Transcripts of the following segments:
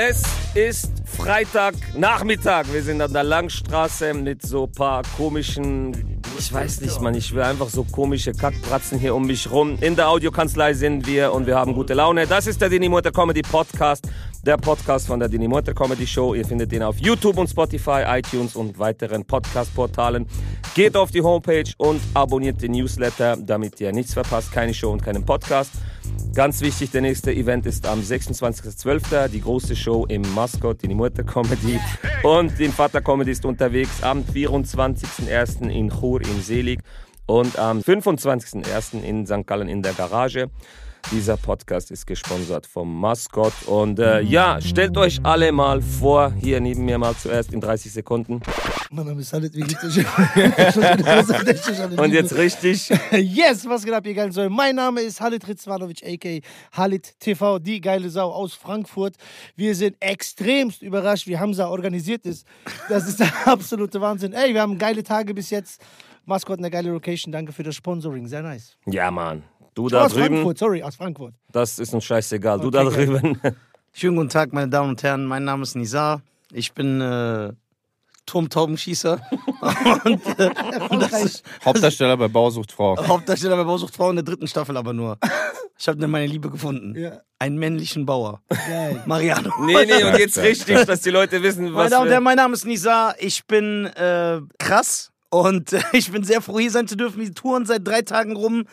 Es ist Freitagnachmittag. Wir sind an der Langstraße mit so ein paar komischen, ich weiß nicht, man, ich will einfach so komische Kackbratzen hier um mich rum. In der Audiokanzlei sind wir und wir haben gute Laune. Das ist der Dini Mutter Comedy Podcast, der Podcast von der Dini Mutter Comedy Show. Ihr findet den auf YouTube und Spotify, iTunes und weiteren Podcast-Portalen. Geht auf die Homepage und abonniert den Newsletter, damit ihr nichts verpasst, keine Show und keinen Podcast. Ganz wichtig, der nächste Event ist am 26.12. Die große Show im Mascot, die Mutter Comedy. Und den Vater Comedy ist unterwegs am 24.01. in Chur in Selig und am 25.01. in St. Gallen in der Garage. Dieser Podcast ist gesponsert vom Mascot. Und äh, ja, stellt euch alle mal vor, hier neben mir mal zuerst in 30 Sekunden. Mein Name ist Halit, wie geht's euch? Und jetzt richtig. Yes, was geht ab, ihr geilen Säue? Mein Name ist Halit Rizvanovic, a.k.a. Halit TV, die geile Sau aus Frankfurt. Wir sind extremst überrascht, wie Hamza organisiert ist. Das ist der absolute Wahnsinn. Ey, wir haben geile Tage bis jetzt. Maskott, eine geile Location. Danke für das Sponsoring. Sehr nice. Ja, Mann. Du da aus drüben, Frankfurt, sorry, aus Frankfurt. das ist uns scheißegal. Du Okay, da geil. drüben. Schönen guten Tag, meine Damen und Herren. Mein Name ist Nizar. Ich bin äh, Turmtaubenschießer und äh, Erfolgreich. Hauptdarsteller bei Bausucht Frau. Hauptdarsteller bei Bausucht Frau in der dritten Staffel aber nur. Ich habe meine Liebe gefunden. Ja, Einen männlichen Bauer. geil. Mariano. Nee, nee, und jetzt richtig, dass die Leute wissen, Meine was Damen und. Herren, mein Name ist Nizar. Ich bin äh, krass und äh, ich bin sehr froh, hier sein zu dürfen. Wir touren seit drei Tagen rum.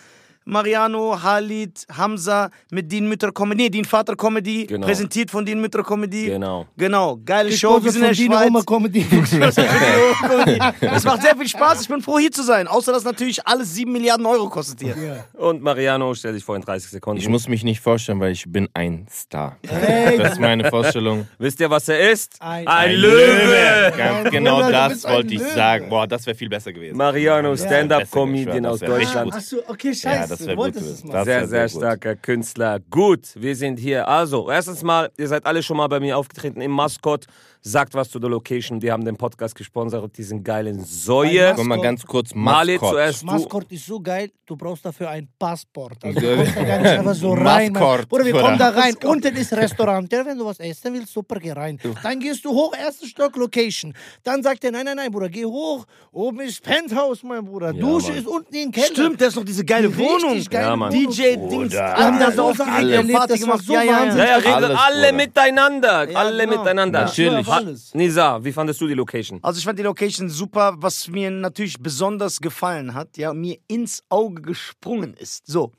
Mariano, Halid, Hamza mit Dean Mütter Comedy, nee, Dean Vater Comedy, Genau. präsentiert von Dean Mütter Comedy. Genau. Genau, geile Show. Wir sind in der Dino Oma Schweiz. Comedy. Es macht sehr viel Spaß. Ich bin froh, hier zu sein. Außer, dass natürlich alles 7 Milliarden Euro kostet hier. ja. Und Mariano, stell dich vor in 30 Sekunden. Ich muss mich nicht vorstellen, weil ich bin ein Star. Hey. Das ist meine Vorstellung. Wisst ihr, was er ist? Ein- Löwe! Ganz Mein genau Bruder, das ein wollte ich Löwe. sagen. Boah, das wäre viel besser gewesen. Mariano, Stand-up-Comedian besser, aus ich Deutschland. Achso, okay, scheiße. Ja, das wär Wolltest gut es. Das Sehr, wär sehr sehr gut. starker Künstler. Gut, wir sind hier. Also, erstens mal, ihr seid alle schon mal bei mir aufgetreten im Maskott. Sagt was zu der Location. Die haben den Podcast gesponsert, diesen geilen Säue. Guck mal ganz kurz, Maskott. zuerst du. Maskott ist so geil, du brauchst dafür ein Passport. Also du kommst da gar nicht einfach so rein. Mann. Maskott, Oder wir kommen da rein, unten ist Restaurant. Ja, wenn du was essen willst, super, geh rein. Dann gehst du hoch, erster Stock, Location. Dann sagt er, nein, nein, nein, Bruder, geh hoch. Oben ist Penthouse, mein Bruder. Dusche Mann. ist unten im Keller. Stimmt, da ist noch diese geile Richtig Wohnung. geile Ja, Mann. Wohnung. DJ Dings. Bruder. Alle haben da so Alles aufgeregt, Party das gemacht. so Ja, ja. Ja, ja. ja, alle miteinander. Ja, alle genau. miteinander. Natürlich. Alles. Nisa, wie fandest du die Location? Also ich fand die Location super, was mir natürlich besonders gefallen hat, ja, mir ins Auge gesprungen ist. So,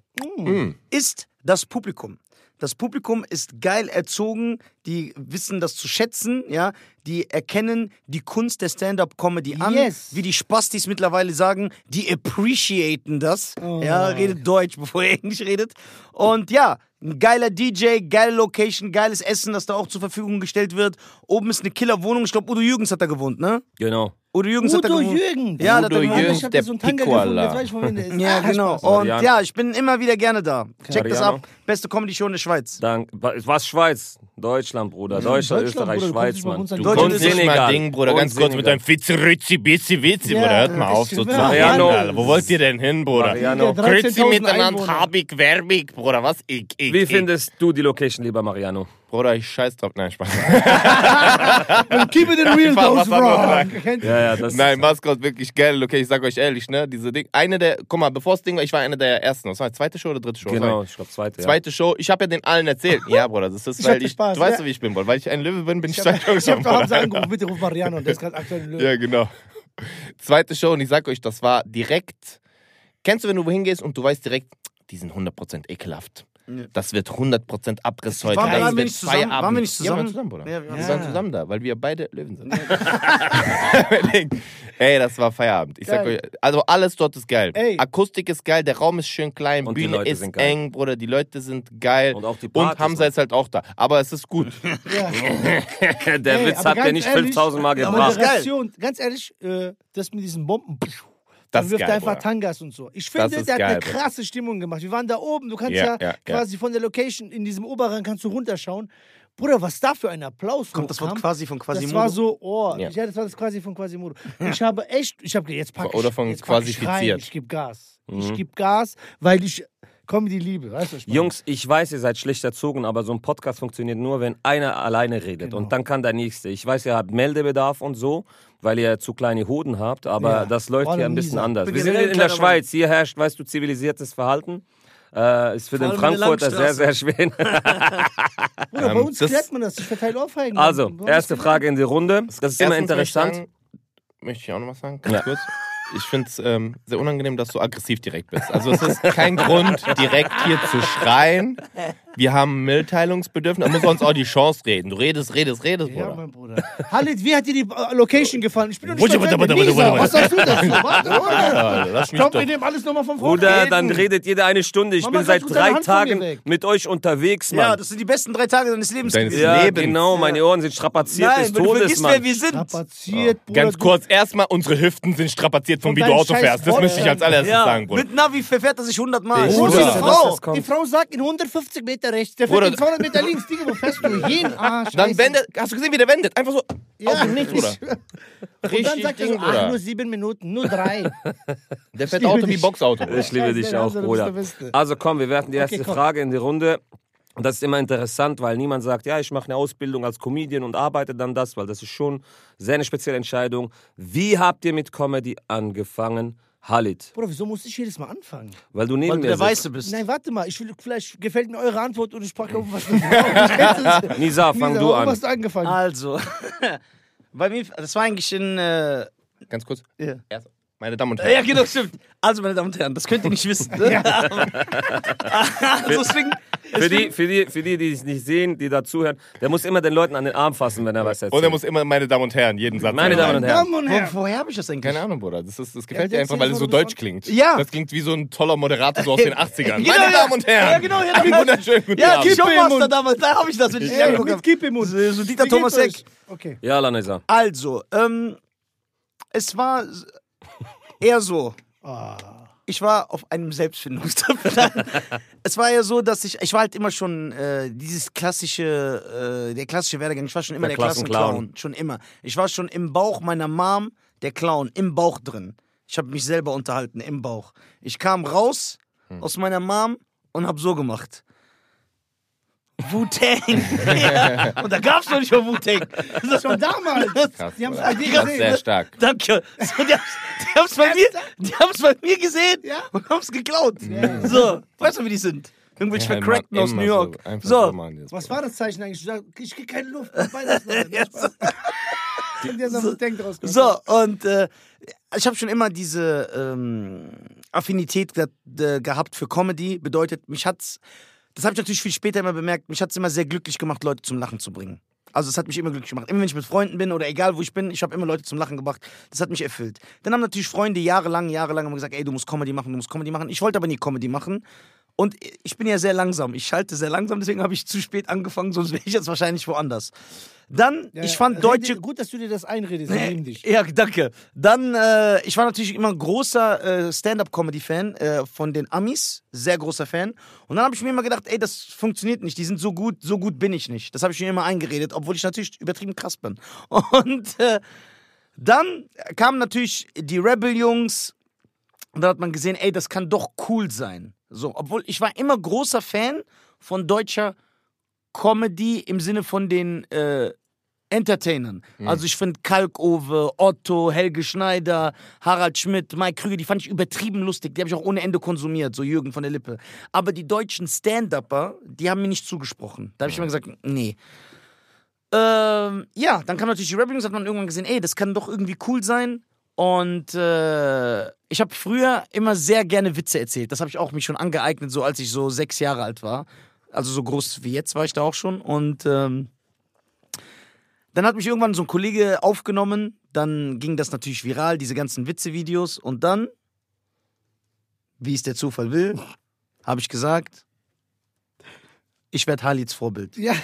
ist das Publikum. Das Publikum ist geil erzogen, die wissen das zu schätzen, ja, die erkennen die Kunst der Stand-up-Comedy an, Yes. wie die Spastis mittlerweile sagen, die appreciaten das, ja, redet Deutsch, bevor ihr Englisch redet. Und ja, ein geiler DJ, geile Location, geiles Essen, das da auch zur Verfügung gestellt wird. Oben ist eine Killer-Wohnung, ich glaube, Udo Jürgens hat da gewohnt, ne? Genau. Udo Jürgens hat Udo. Ja, Udo hat er gewohnt. Jürgens. Ich hab der da so der ist. Ja, genau. Und ja, ich bin immer wieder gerne da. Checkt das ab. Beste Comedy-Show in der Schweiz. Dank, was Schweiz? Deutschland, Bruder. Deutschland, Österreich, Schweiz, kommst Mann. Du ist nicht mal Ding, Bruder. Ganz kurz mit deinem Fitzi, Ritzi, Bitzi, Witzi, Ja, Bruder. Hört mal auf, so zu. Wo wollt ihr denn hin, Bruder? Mariano. Ja, 13.000 Ritzi miteinander, habig, werbig, Bruder. Was? Ich, ich, Wie findest du die Location, lieber Mariano? Bruder, ich scheiß drauf. Nein, Spaß. Keep it in real, Was- those was wrong. sagen? Kennt ihr? Ja, ja, das Nein, Maskott wirklich geil. Okay, ich sag euch ehrlich, ne? Diese Ding. Eine der, guck mal, bevor das Ding war, ich war eine der ersten. Was war das, zweite Show oder dritte Show? Genau, ich glaube zweite. Ja. Zweite Show, ich habe ja den allen erzählt. Ja, Bruder, das ist, weil ich, Spaß, du weißt wie ich bin, Bruder. Weil ich ein Löwe bin, bin ich, Ich zwei Shows ich hab Bruder. angerufen, bitte ruf Mariano, der ist gerade aktuell in Löwen. Ja, genau. Zweite Show und ich sag euch, das war direkt. Kennst du, wenn du wohin gehst und du weißt direkt, die sind 100% ekelhaft. Das wird 100% Abriss heute. Waren waren wir nicht zusammen? Feierabend. Waren wir nicht Ja, wir waren zusammen? zusammen, Bruder. Ja, wir waren wir waren zusammen. zusammen da, weil wir beide Löwen sind. Ey, das war Feierabend. Ich sag euch, also alles dort ist geil. Ey. Akustik ist geil, der Raum ist schön klein, Und die Bühne Leute ist eng, Bruder, die Leute sind geil. Und auch die Und Partys. Hamza ist halt auch da. Aber es ist gut. Ja. Der Ey, Witz hat er ganz nicht ehrlich, 5000 Mal aber gebracht. ganz ehrlich, äh, das mit diesen Bomben, Das wirft geil, einfach Bruder. Tangas und so. Ich finde, der hat eine geil, Bruder. krasse Stimmung gemacht. Wir waren da oben, du kannst Ja, ja, ja, ja. quasi von der Location in diesem Oberrang kannst du runterschauen. Bruder, was da für ein Applaus Kommt das Wort quasi von Quasimodo? Das war so, oh, Ja. ja. das war das quasi von Quasimodo. Ich habe echt, ich habe jetzt pack ich, Oder von jetzt pack ich rein, quasifiziert. Ich gebe Gas. Mhm. Ich gebe Gas, weil ich Comedy-Liebe, weißt du? ich meine? Jungs, ich weiß, ihr seid schlecht erzogen, aber so ein Podcast funktioniert nur, wenn einer alleine redet. Genau. Und dann kann der Nächste. Ich weiß, ihr habt Meldebedarf und so, weil ihr zu kleine Hoden habt, aber Ja. das läuft Vor hier ein bisschen Lisa. anders. Wir sind in der. Schweiz. Hier herrscht, weißt du, zivilisiertes Verhalten. Äh, ist für den Frankfurter sehr, sehr schwer. Bruder, bei Ähm, uns das- klärt man das. Ich verteile Ohrfeigen. Also, erste Frage in die Runde. Das ist immer Erstens interessant. Möchte ich, sagen, möchte ich auch noch was sagen, ganz Ja. kurz. Ich finde es ähm, sehr unangenehm, dass du aggressiv direkt bist. Also es ist kein Grund, direkt hier zu schreien. Wir haben Mitteilungsbedürfnis. Da muss uns auch die Chance reden. Du redest, redest, redest, Ja, Bruder. mein Bruder. Halit, wie hat dir die äh, Location gefallen? Ich bin doch nicht Was sagst du dazu? Warte. Ja, Komm, doch. wir nehmen alles nochmal von vorne. Bruder, Reden. dann redet jeder eine Stunde. Ich Mama, bin seit drei Tagen mit euch unterwegs, Mann. Ja, das sind die besten drei Tage deines Lebens Deines gewesen. Ja, Lebens. genau, meine Ohren sind strapaziert Nein, des wenn du Todes, vergisst, Mann. wer wir sind. Strapaziert, Bruder. Ganz kurz, erstmal, unsere Hüften sind strapaziert von wie du Auto fährst. Das müsste ich als allererstes Ja, sagen, Bruder. mit Navi verfährt er sich 100 Mal. Ich Wo ist wusste, die Frau? sagt in 150 Meter rechts, der fährt Bruder, in 200 Meter links. Digga, wo fährst du hin? Ah, scheiße. Dann wendet, hast du gesehen, wie der wendet? Einfach so Ja, aus dem Nichts, Bruder. Und dann Richtig sagt er so, ach, nur sieben Minuten, nur drei. Der fährt Auto wie. Boxauto. Bruder. Ich liebe dich auch, also, Bruder. Also komm, wir werfen die erste Okay. Frage in die Runde. Und das ist immer interessant, weil niemand sagt, ja, ich mache eine Ausbildung als Comedian und arbeite dann das, weil das ist schon sehr eine spezielle Entscheidung. Wie habt ihr mit Comedy angefangen, Halit? Bruder, wieso muss ich jedes Mal anfangen? Weil du neben Weil du mir der sitzt. Weiße bist. Nein, warte mal, ich will, vielleicht gefällt mir eure Antwort und ich packe auf was mit Nisa, Nisa, fang du Wo an. hast du angefangen? Also, bei mir, das war eigentlich in. Äh, Ganz kurz. ja. Erst, meine Damen und Herren. ja, genau, stimmt. Also, meine Damen und Herren, das könnt ihr nicht wissen. Ne? also, es fing, Für die, für, die, für die, die es nicht sehen, die da zuhören, der muss immer den Leuten an den Arm fassen, wenn er was erzählt. Und er muss immer meine Damen und Herren jeden Satz Meine sagen. Damen und Herren. Damen und Wo, Herren. woher habe ich das eigentlich? Keine Ahnung, Bruder. Das, ist, das gefällt Ja, dir einfach, weil es so deutsch bist- klingt. Ja. Das klingt wie so ein toller Moderator so aus den 80ern. Genau, Meine ja. Damen und Herren. Ja, genau, ja, Einen ja. wunderschönen guten Ja, Abend. im Showmaster damals, da habe ich das, wenn ich Ja, mit. Kipp im Mund. So, Dieter Thomas euch? Okay. Ja, Lanesa. Also, ähm, es war eher so. Ah. Ich war auf einem Selbstfindungstrip. Nein. es war ja so, dass ich, ich war halt immer schon äh, dieses klassische, äh, der klassische Werdegang. Ich war schon immer Der der, Klassenclown. Klassenclown. Schon immer. Ich war schon im Bauch meiner Mom der Clown, im Bauch drin. Ich habe mich selber unterhalten, im Bauch. Ich kam raus aus meiner Mom und habe so gemacht. Wu-Tang. ja. Und da gab's noch nicht mal Wu-Tang. Das Schon damals. Krass, Die haben's Bruder. bei dir Das ist gesehen. sehr stark. Danke. So, die haben's, die haben's bei mir, die haben's bei mir gesehen Ja. und haben's geklaut. So, weißt du, wie die sind? Irgendwelche Ja, Vercrackten aus New York. So, einfach So, das, Was war das Zeichen eigentlich? Ich krieg keine Luft. Haben so so und äh, ich habe schon immer diese ähm, Affinität ge gehabt für Comedy. Bedeutet, mich hat's, das habe ich natürlich viel später immer bemerkt, mich hat's immer sehr glücklich gemacht, Leute zum Lachen zu bringen. Also es hat mich immer glücklich gemacht. Immer wenn ich mit Freunden bin oder egal wo ich bin, ich habe immer Leute zum Lachen gebracht. Das hat mich erfüllt. Dann haben natürlich Freunde jahrelang, jahrelang immer gesagt, ey, du musst Comedy machen, du musst Comedy machen. Ich wollte aber nie Comedy machen. Und ich bin ja sehr langsam. Ich schalte sehr langsam, deswegen habe ich zu spät angefangen, sonst wäre ich jetzt wahrscheinlich woanders. Dann, Ja, ich fand rede- deutsche Gut, dass du dir das einredest. Liebe dich. ja, danke. Dann, äh, ich war natürlich immer ein großer äh, Stand-up-Comedy-Fan äh, von den Amis, sehr großer Fan. Und dann habe ich mir immer gedacht, ey, das funktioniert nicht. Die sind so gut, so gut bin ich nicht. Das habe ich mir immer eingeredet, obwohl ich natürlich übertrieben krass bin. Und äh, dann kamen natürlich die Rebel-Jungs. Und dann hat man gesehen, ey, das kann doch cool sein. So, obwohl ich war immer großer Fan von deutscher Comedy im Sinne von den äh, Entertainern. Also ich finde Kalkove, Otto, Helge Schneider, Harald Schmidt, Mike Krüger, die fand ich übertrieben lustig. Die habe ich auch ohne Ende konsumiert, so Jürgen von der Lippe. Aber die deutschen Stand-Upper, die haben mir nicht zugesprochen. Da habe ich immer gesagt, nee. Ähm, ja, dann kam natürlich die Rebellions, hat man irgendwann gesehen, ey, das kann doch irgendwie cool sein. Und äh, ich habe früher immer sehr gerne Witze erzählt. Das habe ich auch mich schon angeeignet, so als ich so sechs Jahre alt war. Also so groß wie jetzt war ich da auch schon. Und ähm, dann hat mich irgendwann so ein Kollege aufgenommen. Dann ging das natürlich viral, diese ganzen Witze-Videos. Und dann, wie es der Zufall will, habe ich gesagt, ich werde Halits Vorbild. Ja.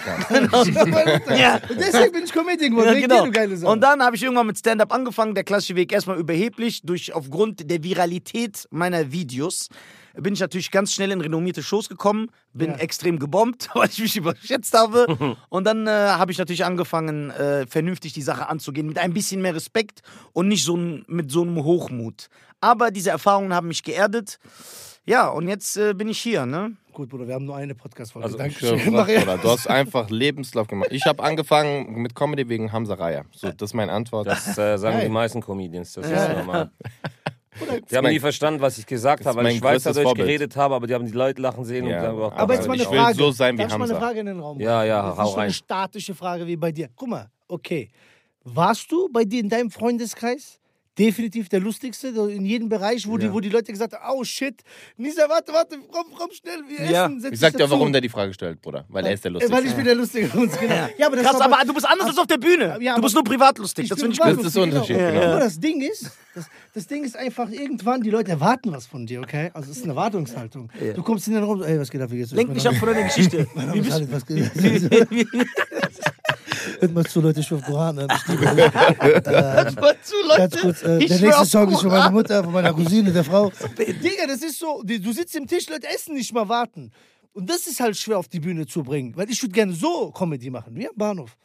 Ja. Deswegen bin ich Comedian geworden. Ja, wegen genau. dir. Und dann habe ich irgendwann mit Stand-up angefangen. Der klassische Weg erstmal überheblich. Durch, aufgrund der Viralität meiner Videos bin ich natürlich ganz schnell in renommierte Shows gekommen. Bin Ja. extrem gebombt, weil ich mich überschätzt habe. und dann äh, habe ich natürlich angefangen, äh, vernünftig die Sache anzugehen. Mit ein bisschen mehr Respekt und nicht so mit so einem Hochmut. Aber diese Erfahrungen haben mich geerdet. Ja, und jetzt äh, bin ich hier, ne? Gut, Bruder, wir haben nur eine Podcast-Folge. Also, Ich Dankeschön. Bruder, du hast einfach Lebenslauf gemacht. Ich habe angefangen mit Comedy wegen Hamza Raya. So, das ist meine Antwort. Das äh, sagen Geil. die meisten Comedians. Das Ja. ist normal. Die haben mein- nie verstanden, was ich gesagt habe, ist weil ich weiß, dass größtes ich Vorbild. geredet habe, aber die haben die Leute lachen sehen Ja, und sagen, aber Aber jetzt mal ich eine will Frage. so sein wie Darf ich mal eine Hamza. Frage in den Raum Ja, ja, Das ist hau eine rein. statische Frage wie bei dir. Guck mal, okay. Warst du bei dir in deinem Freundeskreis definitiv der lustigste, in jedem Bereich, wo, die, wo die Leute gesagt haben, oh shit, Nisa, warte, warte, komm, komm schnell, wir Ja. essen. setz Ich sag dir, warum der die Frage stellt, Bruder. Weil er ist der Lustigste. Weil ich bin der Lustige von uns, genau. Ja, aber Krass, aber du bist anders als auf der Bühne. Ja, du bist nur privat lustig. Das finde ich gut. Das ist der Unterschied, genau. Aber das Ding ist, das, das Ding ist einfach, irgendwann, die Leute erwarten was von dir, okay? Also es ist eine Erwartungshaltung. Du kommst in den Raum, ey, was geht ab, wie geht's? Lenk mich ab von deiner Geschichte. Mein Name ist Khalid, was geht Hört mal zu, Leute, ich schwör auf Koran an. Ich liebe euch. Hör zu, Leute. Kurz, äh, der nächste Song ist von meiner. Mutter, von meiner Cousine, der Frau. Digga, das ist so, du sitzt im Tisch, Leute essen nicht mal warten. Und das ist halt schwer auf die Bühne zu bringen, weil ich würde gerne so Comedy machen, wie am Bahnhof.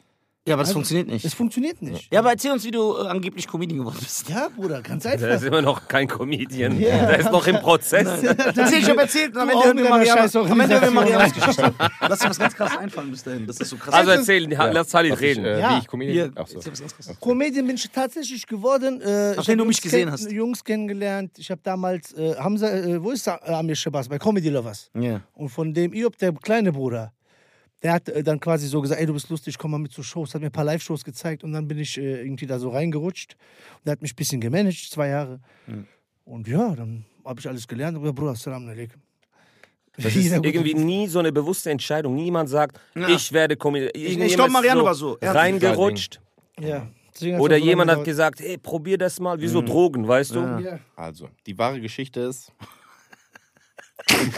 Ja, aber das Also, funktioniert nicht. Es funktioniert nicht. Ja, aber erzähl uns, wie du äh, angeblich Comedian geworden bist. Ja, Bruder, ganz Der ist einfach. immer noch kein Comedian. Ja. Der ist noch im Prozess. Erzähl, ich hab erzählt und am Ende hören wir Marianas, Marianas Organisation. Geschichte. Lass dir was ganz krass einfallen bis dahin. Das ist so krass. Also erzähl, Ja. lass Halil Was ich, reden. äh, Ja. Wie ich Comedian Ach so. erzähl was ganz krasses. Comedian bin ich tatsächlich geworden. Äh, ich Nachdem hab du mich Jungs gesehen hast. Jungs kennengelernt. Ich habe damals, äh, Hamza, äh, wo ist äh, Amir Shabazz? Bei Comedy Lovers. Ja. Und von dem Iob, der kleine Bruder, der hat äh, dann quasi so gesagt, ey, du bist lustig, komm mal mit zu Shows. Hat mir ein paar Live-Shows gezeigt und dann bin ich äh, irgendwie da so reingerutscht. Und der hat mich ein bisschen gemanagt, zwei Jahre. Und ja, dann habe ich alles gelernt. Und gesagt, Bruder, Salam alaikum. Das ist irgendwie nie so eine bewusste Entscheidung. Niemand sagt, ich werde Comedian. ich Jemand glaub, ist Mariano war so. Er Reingerutscht. Ja. Oder so jemand hat gesagt, hey, probier das mal. Wie so Mhm. Drogen, weißt du? Ja. Also, die wahre Geschichte ist,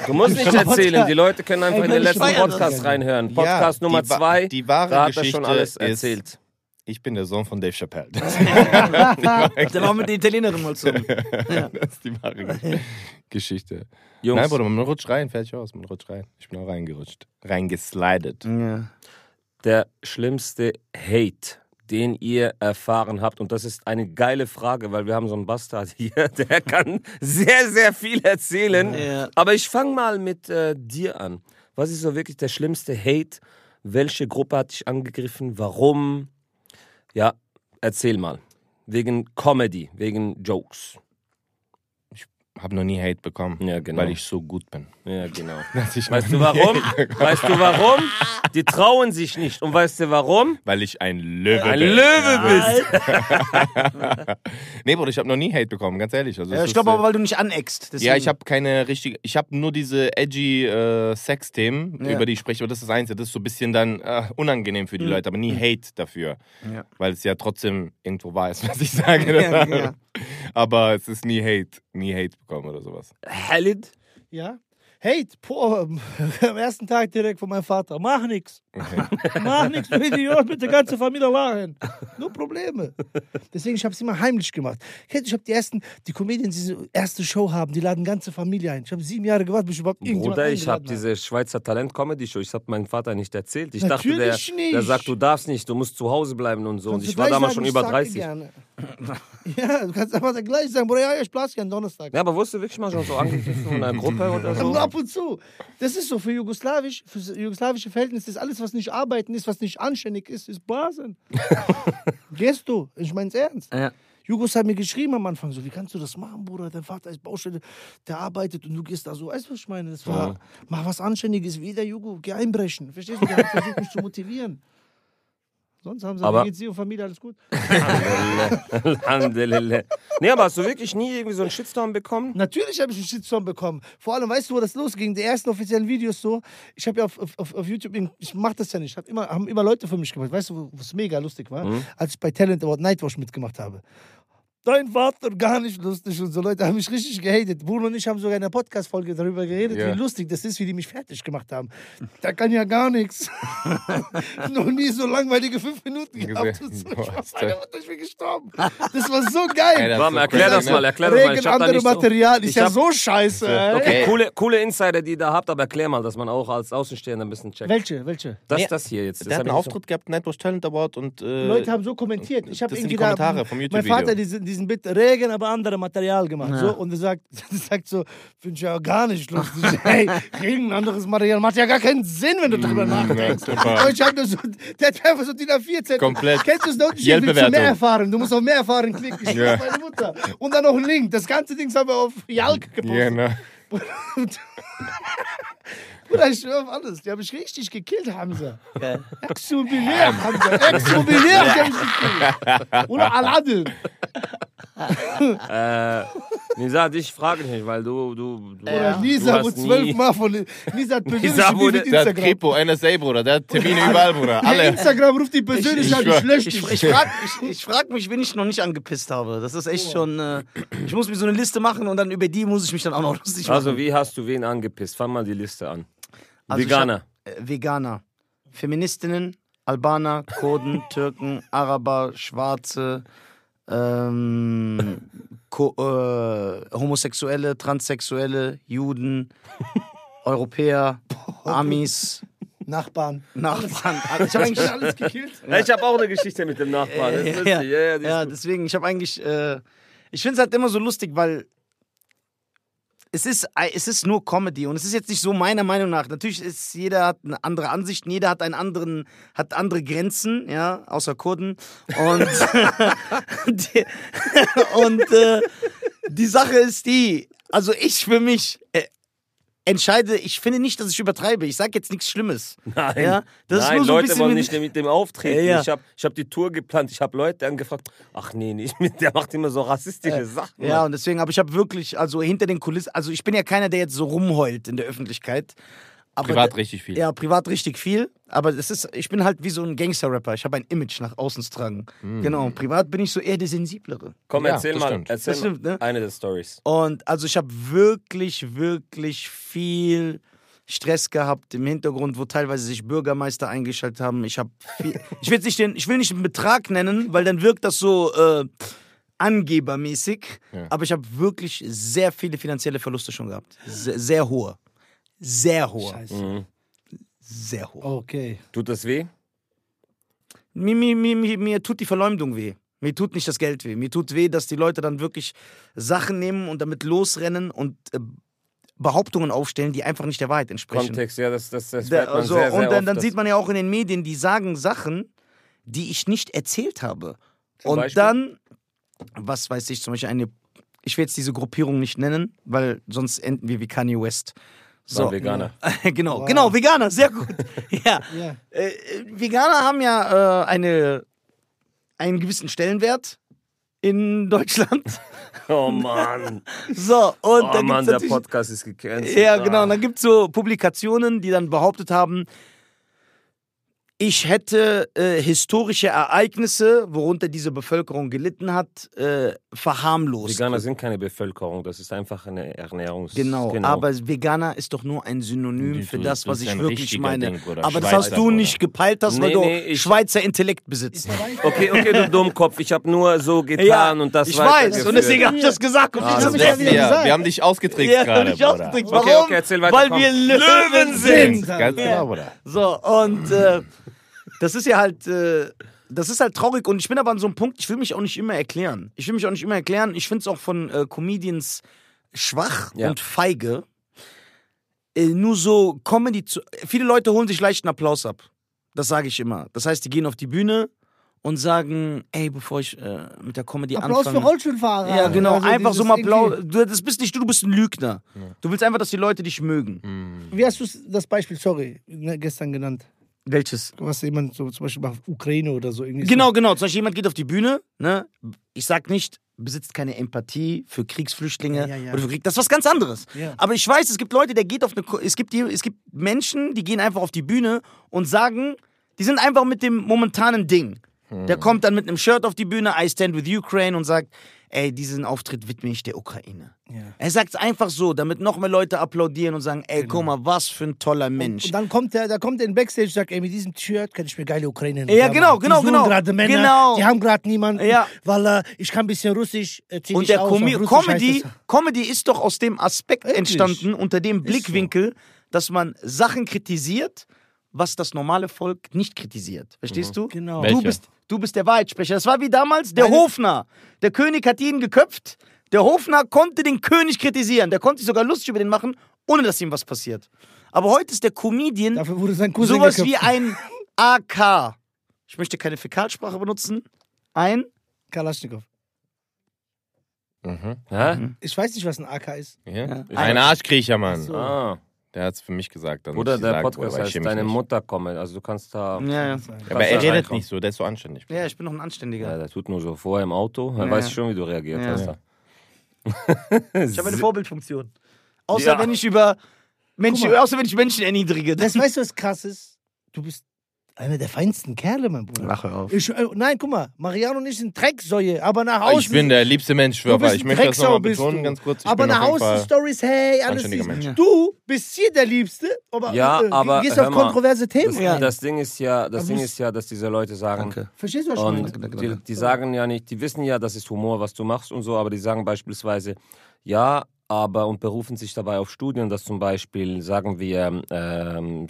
Du musst nicht erzählen. Die Leute können einfach in den letzten das Podcast reinhören. Podcast Ja, Nummer zwei. die wahre da hat er Geschichte schon alles ist- erzählt. ich bin der Sohn von Dave Chappelle. Das Der war mit der Italienerin mal zusammen. ist die wahre Ge- Geschichte. Jungs, Nein, Bruder, man rutscht rein, fertig aus, man rutscht rein. Ich bin auch reingerutscht. Reingeslidet. Ja. der schlimmste Hate, den ihr erfahren habt? Und das ist eine geile Frage, weil wir haben so einen Bastard hier, der kann sehr, sehr viel erzählen. Ja. Aber ich fange mal mit äh, dir an. Was ist so wirklich der schlimmste Hate? Welche Gruppe hat dich angegriffen? Warum? Ja, erzähl mal. Wegen Comedy, wegen Jokes. Hab noch nie Hate bekommen, Ja, genau. weil ich so gut bin. Ja, genau. Weißt du warum? Weißt du warum? Die trauen sich nicht. Und weißt du warum? Weil ich ein Löwe Ein bin. Löwe bist. Nee, Bruder, ich habe noch nie Hate bekommen, ganz ehrlich. Also, Ja, ich glaube aber, weil du nicht aneckst. Ja, Deswegen- ich habe keine richtige. Ich habe nur diese edgy äh, Sex-Themen, Ja. über die ich spreche. Aber das ist das Einzige. Das ist so ein bisschen dann äh, unangenehm für die Leute, aber nie Hate dafür. Ja. Weil es ja trotzdem irgendwo wahr ist, was ich sage. Ja, ja. Aber es ist nie Hate. Nie Hate bekommen oder sowas. Khalid? Ja? Hate, boah, am ersten Tag direkt von meinem Vater. Mach nix. Mach nix, du Idiot, mit der ganzen Familie lachen. Nur Probleme. Deswegen, ich habe es immer heimlich gemacht. Ich habe die ersten, die Comedians, die diese erste Show haben, die laden ganze Familie ein. Ich habe sieben Jahre gewartet, bis ich überhaupt irgendjemand Bruder, ich habe diese Schweizer Talent-Comedy-Show, ich habe meinem Vater nicht erzählt. Ich dachte, der, Natürlich der sagt, du darfst nicht, du musst zu Hause bleiben und so. Und ich war damals schon über sag 30. Gerne. Ja, du kannst einfach gleich sagen, Bruder, ja, ich blasse gerne Donnerstag. Ja, aber wurdest du wirklich mal schon so angegriffen in einer Gruppe oder so? Ab und zu. Das ist so für jugoslawisch, für jugoslawische Verhältnisse ist alles, was nicht arbeiten ist, was nicht anständig ist, ist Blasen. Gehst du? Ich mein's ernst. Ja. Jugos haben mir geschrieben am Anfang so, wie kannst du das machen, Bruder? Dein Vater ist Baustelle, der arbeitet und du gehst da so. Weißt du, was ich meine? Das war, mach was Anständiges, wie der Jugo, geh einbrechen. Verstehst du? Der hat versucht, mich zu motivieren. Sonst haben sie Aber- geht's dir und Familie, alles gut. Alhamdulillah. Nee, aber hast du wirklich nie irgendwie so einen Shitstorm bekommen? Natürlich habe ich einen Shitstorm bekommen. Vor allem, weißt du, wo das losging? Die ersten offiziellen Videos so. Ich habe ja auf, auf- auf, YouTube, ich mache das ja nicht, hab immer, haben immer Leute für mich gemacht. Weißt du, was mega lustig war? Als ich bei Talent Award Nightwash mitgemacht habe. Dein Vater gar nicht lustig und so Leute haben mich richtig gehatet. Bruno und ich haben sogar in der Podcast-Folge darüber geredet, Ja. wie lustig das ist, wie die mich fertig gemacht haben. Da kann ja gar nichts. Noch nie so langweilige fünf Minuten gehabt. Und so. Ich war ist das- ich bin gestorben. Das war so geil. Das ist so erklär das ne? mal, erklär das mal. Ich hab da andere nicht so, Material. Ist ich ja so scheiße. Okay, coole, coole Insider, die ihr da habt, aber erklär mal, dass man auch als Außenstehender ein bisschen checkt. Welche, welche? Das Nee, ist das hier jetzt. Das Der hat hab einen Auftritt gehabt, Nightwatch Talent Award und. Äh, Leute haben so kommentiert. Ich habe das sind die irgendwie da- Kommentare vom Mein YouTube-Video. Vater, die, sind- diesen Bit Regen, aber andere Material gemacht. So, und er sagt, er sagt so, finde ich ja gar nicht lustig. hey, Regen, anderes Material, macht ja gar keinen Sinn, wenn du drüber nachdenkst. super. Und ich hab nur so, der hat einfach so DIN A4 Zettel. Komplett. Kennst du das noch? Willst du Yelp-Bewertung. mehr erfahren? Du musst auf mehr erfahren klicken. Ich Ja. ja. meine Mutter. Und dann noch ein Link. Das ganze Ding haben wir auf Jalk gepostet. Ja, ne. Bruder, ich schwör auf alles. Die habe ich richtig gekillt, Hamza. Geil. Exjubilär, Hamza. Exjubilär, die hab ich gekillt. Oder Aladdin. Äh, Nisa, dich frage ich nicht, weil du. du, du Oder Lisa hast wurde nie- zwölfmal von. Lisa hat persönlich Lisa mit wurde- mit Der Instagram. Kripo, NSA, Bruder. Der hat Termine überall, Bruder. Alle. Instagram ruft die persönlich Ich- an, ich ich Ich, dich. ich frage ich, ich frag mich, wen ich noch nicht angepisst habe. Das ist echt schon. Äh, ich muss mir so eine Liste machen und dann über die muss ich mich dann auch noch lustig machen. Also, wie hast du wen angepisst? Fang mal die Liste an. Also Veganer. Hab, äh, Veganer. Feministinnen, Albaner, Kurden, Türken, Araber, Schwarze, ähm, Ko äh, Homosexuelle, Transsexuelle, Juden, Europäer, Amis, Nachbarn. Nachbarn. Also ich habe eigentlich Alles gekillt. Ja, ich habe auch eine Geschichte mit dem Nachbarn. Ja, Ja, ja, deswegen, ich habe eigentlich, äh, ich finde es halt immer so lustig, weil es ist, es ist nur Comedy und es ist jetzt nicht so meiner Meinung nach. Natürlich ist jeder hat eine andere Ansicht, jeder hat einen anderen, hat andere Grenzen, ja, außer Kurden und die, und äh, die Sache ist die, also ich für mich äh, entscheide, ich finde nicht, dass ich übertreibe. Ich sage jetzt nichts Schlimmes. Nein, Ja, das ist Nein nur so Leute wollen nicht mit dem auftreten. Ja, ja. Ich habe ich hab die Tour geplant. Ich habe Leute angefragt, ach nee, nicht mit, der macht immer so rassistische Sachen. Ja, und deswegen, aber ich habe wirklich, also hinter den Kulissen, also ich bin ja keiner, der jetzt so rumheult in der Öffentlichkeit. Aber Privat richtig viel. Ja, privat richtig viel. Aber das ist, ich bin halt wie so ein Gangster-Rapper. Ich habe ein Image nach außen zu tragen. Genau. Privat bin ich so eher der Sensiblere. Komm, Ja, erzähl mal, stimmt. erzähl stimmt, mal ne? eine der Stories. Und also ich habe wirklich, wirklich viel Stress gehabt im Hintergrund, wo teilweise sich Bürgermeister eingeschaltet haben. Ich habe viel, ich will nicht den, ich will nicht einen Betrag nennen, weil dann wirkt das so äh, angebermäßig. Ja. Aber ich habe wirklich sehr viele finanzielle Verluste schon gehabt. Sehr, sehr hohe. Sehr hohe. Scheiße. Mhm. Sehr hohe. Okay. Tut das weh? Mir, mir, mir, mir, tut die Verleumdung weh. Mir tut nicht das Geld weh. Mir tut weh, dass die Leute dann wirklich Sachen nehmen und damit losrennen und äh, Behauptungen aufstellen, die einfach nicht der Wahrheit entsprechen. Kontext, ja, das, das, das Da- man so, sehr, sehr und dann, oft, dann sieht man ja auch in den Medien, die sagen Sachen, die ich nicht erzählt habe. Zum und Beispiel? dann, was weiß ich, zum Beispiel eine, ich will jetzt diese Gruppierung nicht nennen, weil sonst enden wir wie Kanye West. War ein Veganer. genau, Wow. genau, Veganer, sehr gut. ja. Ja. Äh, Veganer haben ja äh, eine, einen gewissen Stellenwert in Deutschland. Oh Mann. So, und Oh da Mann, der Podcast ist gecancelt. Ja, genau. Ah. Und dann gibt es so Publikationen, die dann behauptet haben, ich hätte äh, historische Ereignisse, worunter diese Bevölkerung gelitten hat, äh, verharmlost. Veganer sind keine Bevölkerung, das ist einfach eine Ernährungs... Genau, aber Veganer ist doch nur ein Synonym Die- für du- das, das was ich wirklich meine. Ding. Aber das Schweizer, hast du nicht gepeilt, hast, weil Nee, du nee, ich- Schweizer Intellekt besitzt. Okay, okay, du Dummkopf, ich habe nur so getan Ja, und das ich weiß. Und deswegen habe ich das gesagt. Und Ah, ich das wieder Ja, gesagt. wir haben dich ausgetrickst ja, gerade, hab ich Bruder. ausgedrückt. Okay, Warum? okay, erzähl weiter, Weil komm. wir Löwen sind. Ganz genau, Bruder. So, und äh, das ist ja halt, äh, das ist halt traurig und ich bin aber an so einem Punkt, ich will mich auch nicht immer erklären. Ich will mich auch nicht immer erklären. Ich finde es auch von äh, Comedians schwach Ja. und feige. Äh, nur so Comedy zu. Viele Leute holen sich leichten Applaus ab. Das sage ich immer. Das heißt, die gehen auf die Bühne und sagen, ey, bevor ich äh, mit der Comedy Applaus anfange. für Rollstuhlfahrer. Ja, genau. Also einfach so mal Applaus. Du, das bist nicht du, du bist ein Lügner. Du willst einfach, dass die Leute dich mögen. Wie hast du das Beispiel, sorry, ne, gestern genannt? Welches? Was jemand so zum Beispiel macht, Ukraine oder so irgendwie. Genau, genau. Zum Beispiel jemand geht auf die Bühne, ne? Ich sag nicht, besitzt keine Empathie für Kriegsflüchtlinge Ja, ja, ja. oder für Krieg. Das ist was ganz anderes. Ja. Aber ich weiß, es gibt Leute, der geht auf eine. Es gibt, die, es gibt Menschen, die gehen einfach auf die Bühne und sagen, die sind einfach mit dem momentanen Ding. Der kommt dann mit einem Shirt auf die Bühne, I stand with Ukraine und sagt, ey, diesen Auftritt widme ich der Ukraine. Ja. Er sagt es einfach so, damit noch mehr Leute applaudieren und sagen, ey, guck mal, was für ein toller Mensch. Und dann kommt der, da kommt der in Backstage und sagt, ey, mit diesem Shirt kann ich mir geile Ukraine Ja, genau, genau, genau. gerade Männer, Genau. die haben gerade niemanden, Ja. weil äh, ich kann ein bisschen Russisch, äh, Und der aus, Russisch Comedy, Comedy ist doch aus dem Aspekt Wirklich? entstanden, unter dem so. Blickwinkel, dass man Sachen kritisiert was das normale Volk nicht kritisiert. Verstehst du? Genau. Welche? Du bist, du bist der Wahrheitssprecher. Das war wie damals der Meine- Hofner. Der König hat ihn geköpft. Der Hofner konnte den König kritisieren. Der konnte sich sogar lustig über den machen, ohne dass ihm was passiert. Aber heute ist der Comedian Dafür wurde sein Cousin sowas geköpft. wie ein AK. Ich möchte keine Fäkalsprache benutzen. Ein Kalaschnikow. Mhm. Hä? Ich weiß nicht, was ein AK ist. Ja? Ein Arschkriecher, Mann. So. Ah. Der hat es für mich gesagt. dann ich der sagen, Podcast heißt Deine nicht. Mutter komme. Also du kannst da. Ja, ja. Aber er Kannst redet reinkommen. nicht so, der ist so anständig. ja, ich bin noch ein Anständiger. Ja, der tut nur so vorher im Auto. Dann Ja, weiß schon, wie du reagiert Ja. hast. Ich habe eine Vorbildfunktion. Außer Ja. wenn ich über Menschen, außer wenn ich Menschen erniedrige. Das weißt du, was krass ist? Du bist einer der feinsten Kerle, mein Bruder. Ach, hör auf. Ich, äh, nein, guck mal, Mariano und ich sind Drecksäue, aber nach Hause. Ich bin der liebste Mensch, ein ich möchte das nochmal betonen, du. ganz kurz. Ich aber nach Fall Stories, hey, alles ist. Mensch. Du bist hier der Liebste, aber, Ja, äh, aber gehst auf mal, kontroverse Themen. Das, das Ding ist ja, das Aber Ding ist ja, dass diese Leute sagen, Danke. Verstehst du, was danke, die, die sagen ja nicht, die wissen ja, das ist Humor, was du machst und so, aber die sagen beispielsweise, ja, aber und berufen sich dabei auf Studien, dass zum Beispiel, sagen wir, ähm,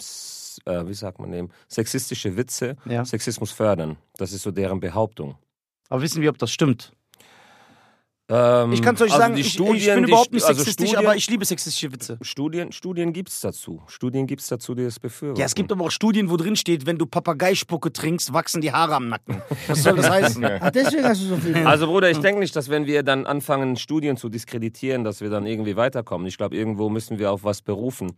äh, wie sagt man eben, sexistische Witze Ja. Sexismus fördern. Das ist so deren Behauptung. Aber wissen wir, ob das stimmt? Ähm, Ich kann es euch also sagen, die ich, Studien, ich bin überhaupt nicht also sexistisch, Studien, aber ich liebe sexistische Witze. Studien, Studien gibt es dazu. Studien gibt es dazu, die es befürworten. Ja, es gibt aber auch Studien, wo drin steht, wenn du Papageispucke trinkst, wachsen die Haare am Nacken. Was soll das heißen? Ah, deswegen hast du so viel. Also Bruder, ich denke nicht, dass wenn wir dann anfangen, Studien zu diskreditieren, dass wir dann irgendwie weiterkommen. Ich glaube, irgendwo müssen wir auf was berufen.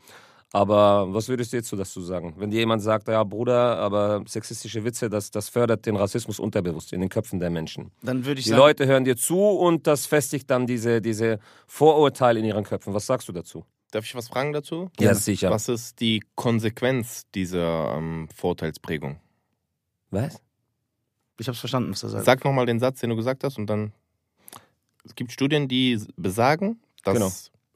Aber was würdest du jetzt so dazu sagen? Wenn dir jemand sagt, ja Bruder, aber sexistische Witze, das, das fördert den Rassismus unterbewusst in den Köpfen der Menschen. Dann würde ich Die sagen, Leute hören dir zu und das festigt dann diese, diese Vorurteile in ihren Köpfen. Was sagst du dazu? Darf ich was fragen dazu? Ja, sicher. Was ist die Konsequenz dieser ähm, Vorurteilsprägung? Was? ich hab's verstanden, was er sagt. Sag nochmal den Satz, den du gesagt hast, und dann. Es gibt Studien, die besagen, dass Genau.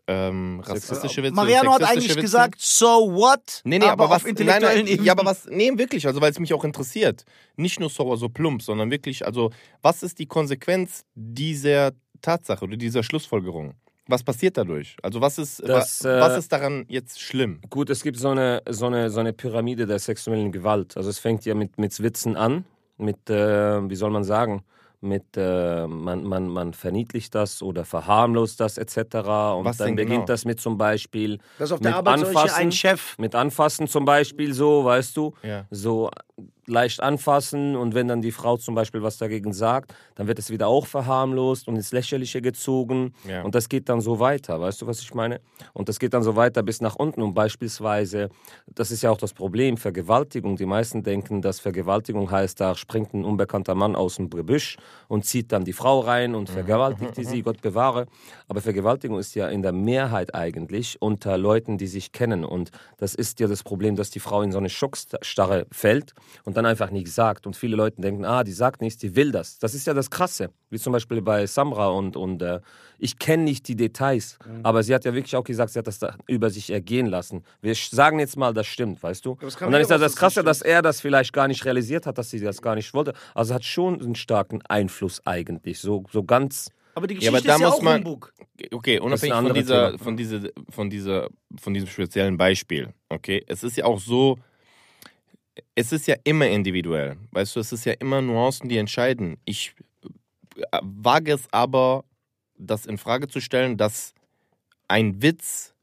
Ähm, rassistische Witze. Mariano hat eigentlich Witze- gesagt, so what? Nee, nee, aber, auf was. intellektuellen nein, nein, ja, aber was. Nee, wirklich, also weil es mich auch interessiert. Nicht nur so, so plump, sondern wirklich, also, was ist die Konsequenz dieser Tatsache oder dieser Schlussfolgerung? Was passiert dadurch? Also, was ist, Das, wa, äh, was ist daran jetzt schlimm? Gut, es gibt so eine, so eine, so eine Pyramide der sexuellen Gewalt. Also es fängt ja mit, mit Witzen an, mit, äh, wie soll man sagen, mit, äh, man, man, man verniedlicht das oder verharmlost das etc. Und Was dann beginnt genau? das mit zum Beispiel, Das auf der mit Arbeit Anfassen. ein Chef. mit Anfassen zum Beispiel so, weißt du, Ja. so leicht anfassen und wenn dann die Frau zum Beispiel was dagegen sagt, dann wird es wieder auch verharmlost und ins Lächerliche gezogen Ja. und das geht dann so weiter, weißt du, was ich meine? Und das geht dann so weiter bis nach unten und beispielsweise, das ist ja auch das Problem, Vergewaltigung. Die meisten denken, dass Vergewaltigung heißt, da springt ein unbekannter Mann aus dem Gebüsch und zieht dann die Frau rein und vergewaltigt die sie, Gott bewahre. Aber Vergewaltigung ist ja in der Mehrheit eigentlich unter Leuten, die sich kennen und das ist ja das Problem, dass die Frau in so eine Schockstarre fällt und dann einfach nichts sagt. Und viele Leute denken, ah, die sagt nichts, die will das. Das ist ja das Krasse. Wie zum Beispiel bei Samra und, und äh, ich kenne nicht die Details, aber sie hat ja wirklich auch gesagt, sie hat das da über sich ergehen lassen. Wir sagen jetzt mal, das stimmt, weißt du? Und dann ist ja das das Krasse, nicht dass er das vielleicht gar nicht realisiert hat, dass sie das gar nicht wollte. Also hat schon einen starken Einfluss eigentlich. So, so ganz. Aber die Ja, Geschichte aber da ist ja muss auch man- Humbug. Okay, unabhängig von dieser, Thema. von, diese, von, dieser, von diesem speziellen Beispiel, okay, es ist ja auch so, es ist ja immer individuell, weißt du, es ist ja immer Nuancen, die entscheiden. Ich äh, wage es aber, das in Frage zu stellen, dass ein Witz,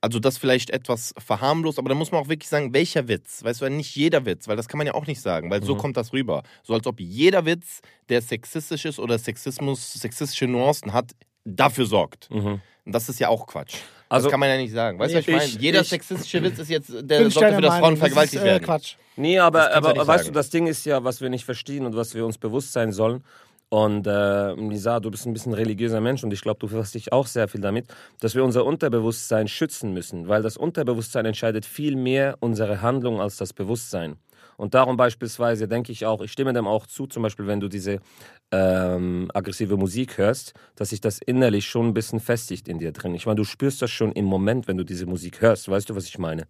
also das vielleicht etwas verharmlost, aber da muss man auch wirklich sagen, welcher Witz, weißt du, nicht jeder Witz, weil das kann man ja auch nicht sagen, weil so Mhm. kommt das rüber. So als ob jeder Witz, der sexistisch ist oder Sexismus, sexistische Nuancen hat, dafür sorgt. Mhm. Und das ist ja auch Quatsch. Also- das kann man ja nicht sagen. Weißt du, was ich Ich- meine? Jeder ich- sexistische Witz ist jetzt, der sorgt dafür, dass. Frauen Das vergewaltigt ist, äh, werden. Quatsch. Nee, aber, Das aber nicht weißt sagen. du, das Ding ist ja, was wir nicht verstehen und was wir uns bewusst sein sollen. Und äh, Lisa, du bist ein bisschen religiöser Mensch und ich glaube, du befasst dich auch sehr viel damit, dass wir unser Unterbewusstsein schützen müssen, weil das Unterbewusstsein entscheidet viel mehr unsere Handlung als das Bewusstsein. Und darum beispielsweise denke ich auch, ich stimme dem auch zu, zum Beispiel, wenn du diese ähm, aggressive Musik hörst, dass sich das innerlich schon ein bisschen festigt in dir drin. Ich meine, du spürst das schon im Moment, wenn du diese Musik hörst. Weißt du, was ich meine?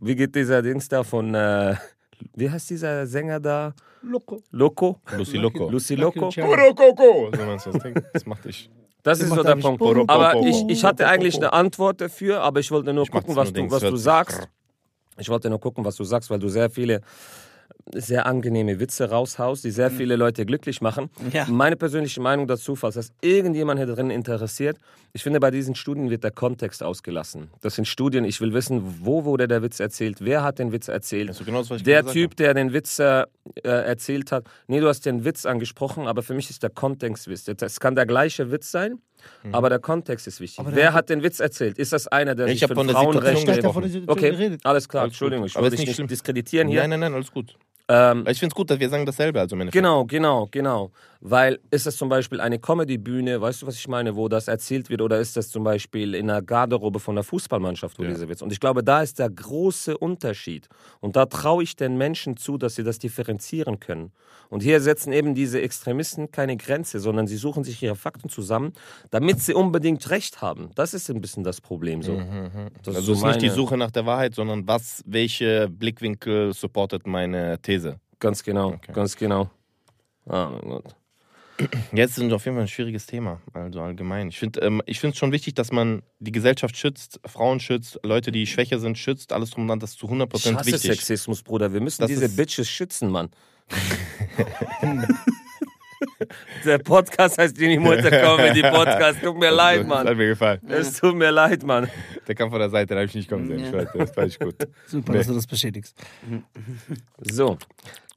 Wie geht dieser Dings da von, äh, wie heißt dieser Sänger da? Loco. Loco? Lucy Loco. Lucy Loco? So du das Ding? Das macht dich. Das ist so der Punkt. Aber ich, ich hatte eigentlich eine Antwort dafür, aber ich wollte nur Ich gucken, nur was du, was du sich- sagst. Ich wollte nur gucken, was du sagst, weil du sehr viele sehr angenehme Witze raushaust, die sehr viele Leute glücklich machen. Ja. Meine persönliche Meinung dazu, falls das irgendjemand hier drin interessiert, ich finde, bei diesen Studien wird der Kontext ausgelassen. Das sind Studien, ich will wissen, wo wurde der Witz erzählt, wer hat den Witz erzählt. Also genau Der Typ, der den Witz äh, äh, erzählt hat, nee, du hast den Witz angesprochen, aber für mich ist der Kontext. Es kann der gleiche Witz sein, Mhm. aber der Kontext ist wichtig. Wer hat- den Witz erzählt? Ist das einer, der Ich sich für von der Frauenrechte... Situation Ich habe von der Situation Okay, geredet. alles klar, Alles gut. Entschuldigung, ich Aber wollte ist dich nicht schlimm. diskreditieren hier. Nein, nein, nein, alles gut. Ähm, Ich finde es gut, dass wir sagen dasselbe, also. Genau, genau, genau. Weil ist das zum Beispiel eine Comedy-Bühne, weißt du, was ich meine, wo das erzählt wird, oder ist das zum Beispiel in der Garderobe von der Fußballmannschaft, wo Ja. dieser Witz? Und ich glaube, da ist der große Unterschied. Und da traue ich den Menschen zu, dass sie das differenzieren können. Und hier setzen eben diese Extremisten keine Grenze, sondern sie suchen sich ihre Fakten zusammen, damit sie unbedingt Recht haben. Das ist ein bisschen das Problem so. Das Also es ist so nicht die Suche nach der Wahrheit, sondern was, welche Blickwinkel supportet meine These. Ganz genau, Okay. ganz genau. Ah, mein Gott. Jetzt ist es auf jeden Fall ein schwieriges Thema, also allgemein. Ich finde ähm, ich es schon wichtig, dass man die Gesellschaft schützt, Frauen schützt, Leute, die schwächer sind, schützt, alles drum und dran, das ist zu 100% Ich hasse wichtig. Sexismus, Bruder. Wir müssen Das diese Bitches schützen, Mann. Der Podcast heißt Jenny Mutter Comedy Podcast. Tut mir leid, Das Mann. hat mir gefallen. Es tut mir leid, Mann. Der kam von der Seite, den habe ich nicht kommen sehen. Ich weiß, das war nicht gut. Super, Nee. dass du das bestätigst. So.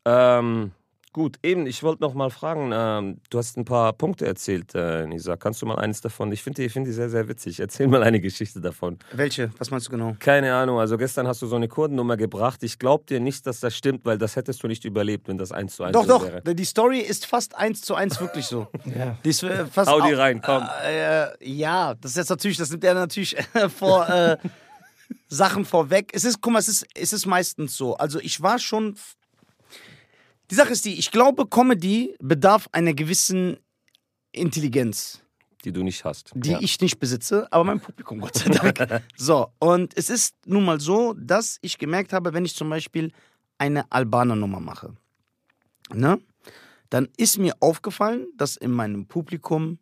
Ähm, gut, eben, ich wollte noch mal fragen, ähm, du hast ein paar Punkte erzählt, äh, Nisa. Kannst du mal eines davon? Ich finde die, ich find die sehr, sehr witzig. Erzähl mal eine Geschichte davon. Welche? Was meinst du genau? Keine Ahnung, also gestern hast du so eine Kurdennummer gebracht. Ich glaube dir nicht, dass das stimmt, weil das hättest du nicht überlebt, wenn das eins zu eins Doch, so doch. wäre. Die Story ist fast eins zu eins wirklich so. Ja. Die ist äh, fast Hau die rein, komm. Äh, ja, das ist jetzt natürlich, das nimmt er natürlich vor äh, Sachen vorweg. Es ist, guck mal, es ist, es ist meistens so. Also ich war schon. Die Sache ist die, ich glaube, Comedy bedarf einer gewissen Intelligenz, Die du nicht hast. die ja. ich nicht besitze, aber mein Publikum, Gott sei Dank. so, und es ist nun mal so, dass ich gemerkt habe, wenn ich zum Beispiel eine Albaner-Nummer mache, ne? dann ist mir aufgefallen, dass in meinem Publikum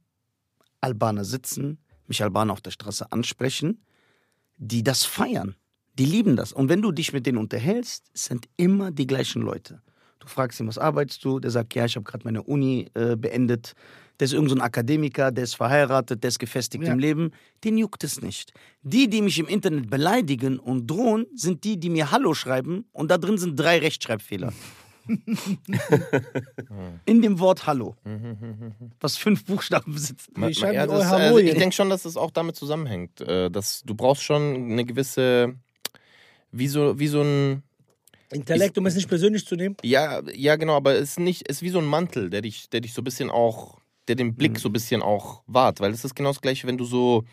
Albaner sitzen, mich Albaner auf der Straße ansprechen, die das feiern. Die lieben das. Und wenn du dich mit denen unterhältst, sind immer die gleichen Leute. Du fragst ihn, was arbeitest du? Der sagt, ja, ich habe gerade meine Uni äh, beendet. Der ist irgendein so ein Akademiker, der ist verheiratet, der ist gefestigt Ja. im Leben. Den juckt es nicht. Die, die mich im Internet beleidigen und drohen, sind die, die mir Hallo schreiben und da drin sind drei Rechtschreibfehler. In dem Wort Hallo. Was fünf Buchstaben besitzt. Ja, das, also ich denke schon, dass es auch damit zusammenhängt. Äh, dass du brauchst schon eine gewisse, wie so, wie so ein, Intellekt, um es nicht persönlich zu nehmen. ja, ja genau, aber es ist nicht, es ist wie so ein Mantel, der dich, der dich so ein bisschen auch, der den Blick so ein bisschen auch wahrt, weil es ist genau das gleiche, wenn du so,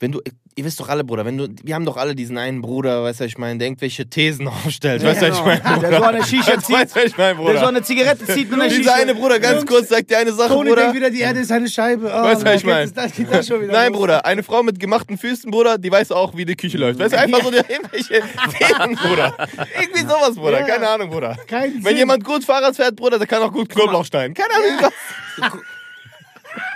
wenn du, ihr wisst doch alle, Bruder, wenn du, wir haben doch alle diesen einen Bruder, weißt du, ich meine, der irgendwelche Thesen aufstellt, weißt du, was ich meine? genau. Der so eine Shisha Weißt du, zieht, ich meine, der so Bruder? eine Zigarette zieht und eine Dieser eine Bruder, ganz Jungs, kurz, sagt dir eine Sache, Toni Bruder. denkt wieder, die Erde ist eine Scheibe. Oh, Weißt du, ich da mein? geht das schon wieder Nein, los. Bruder, eine Frau mit gemachten Füßen, Bruder, die weiß auch, wie die Küche läuft. Weißt du, einfach so irgendwelche Fäden, Bruder. Irgendwie sowas, Bruder. Ja. Keine Ahnung, Bruder. Kein Wenn Sinn. jemand gut Fahrrad fährt, Bruder, der kann auch gut Knoblauch schneiden. Keine Ahnung, was.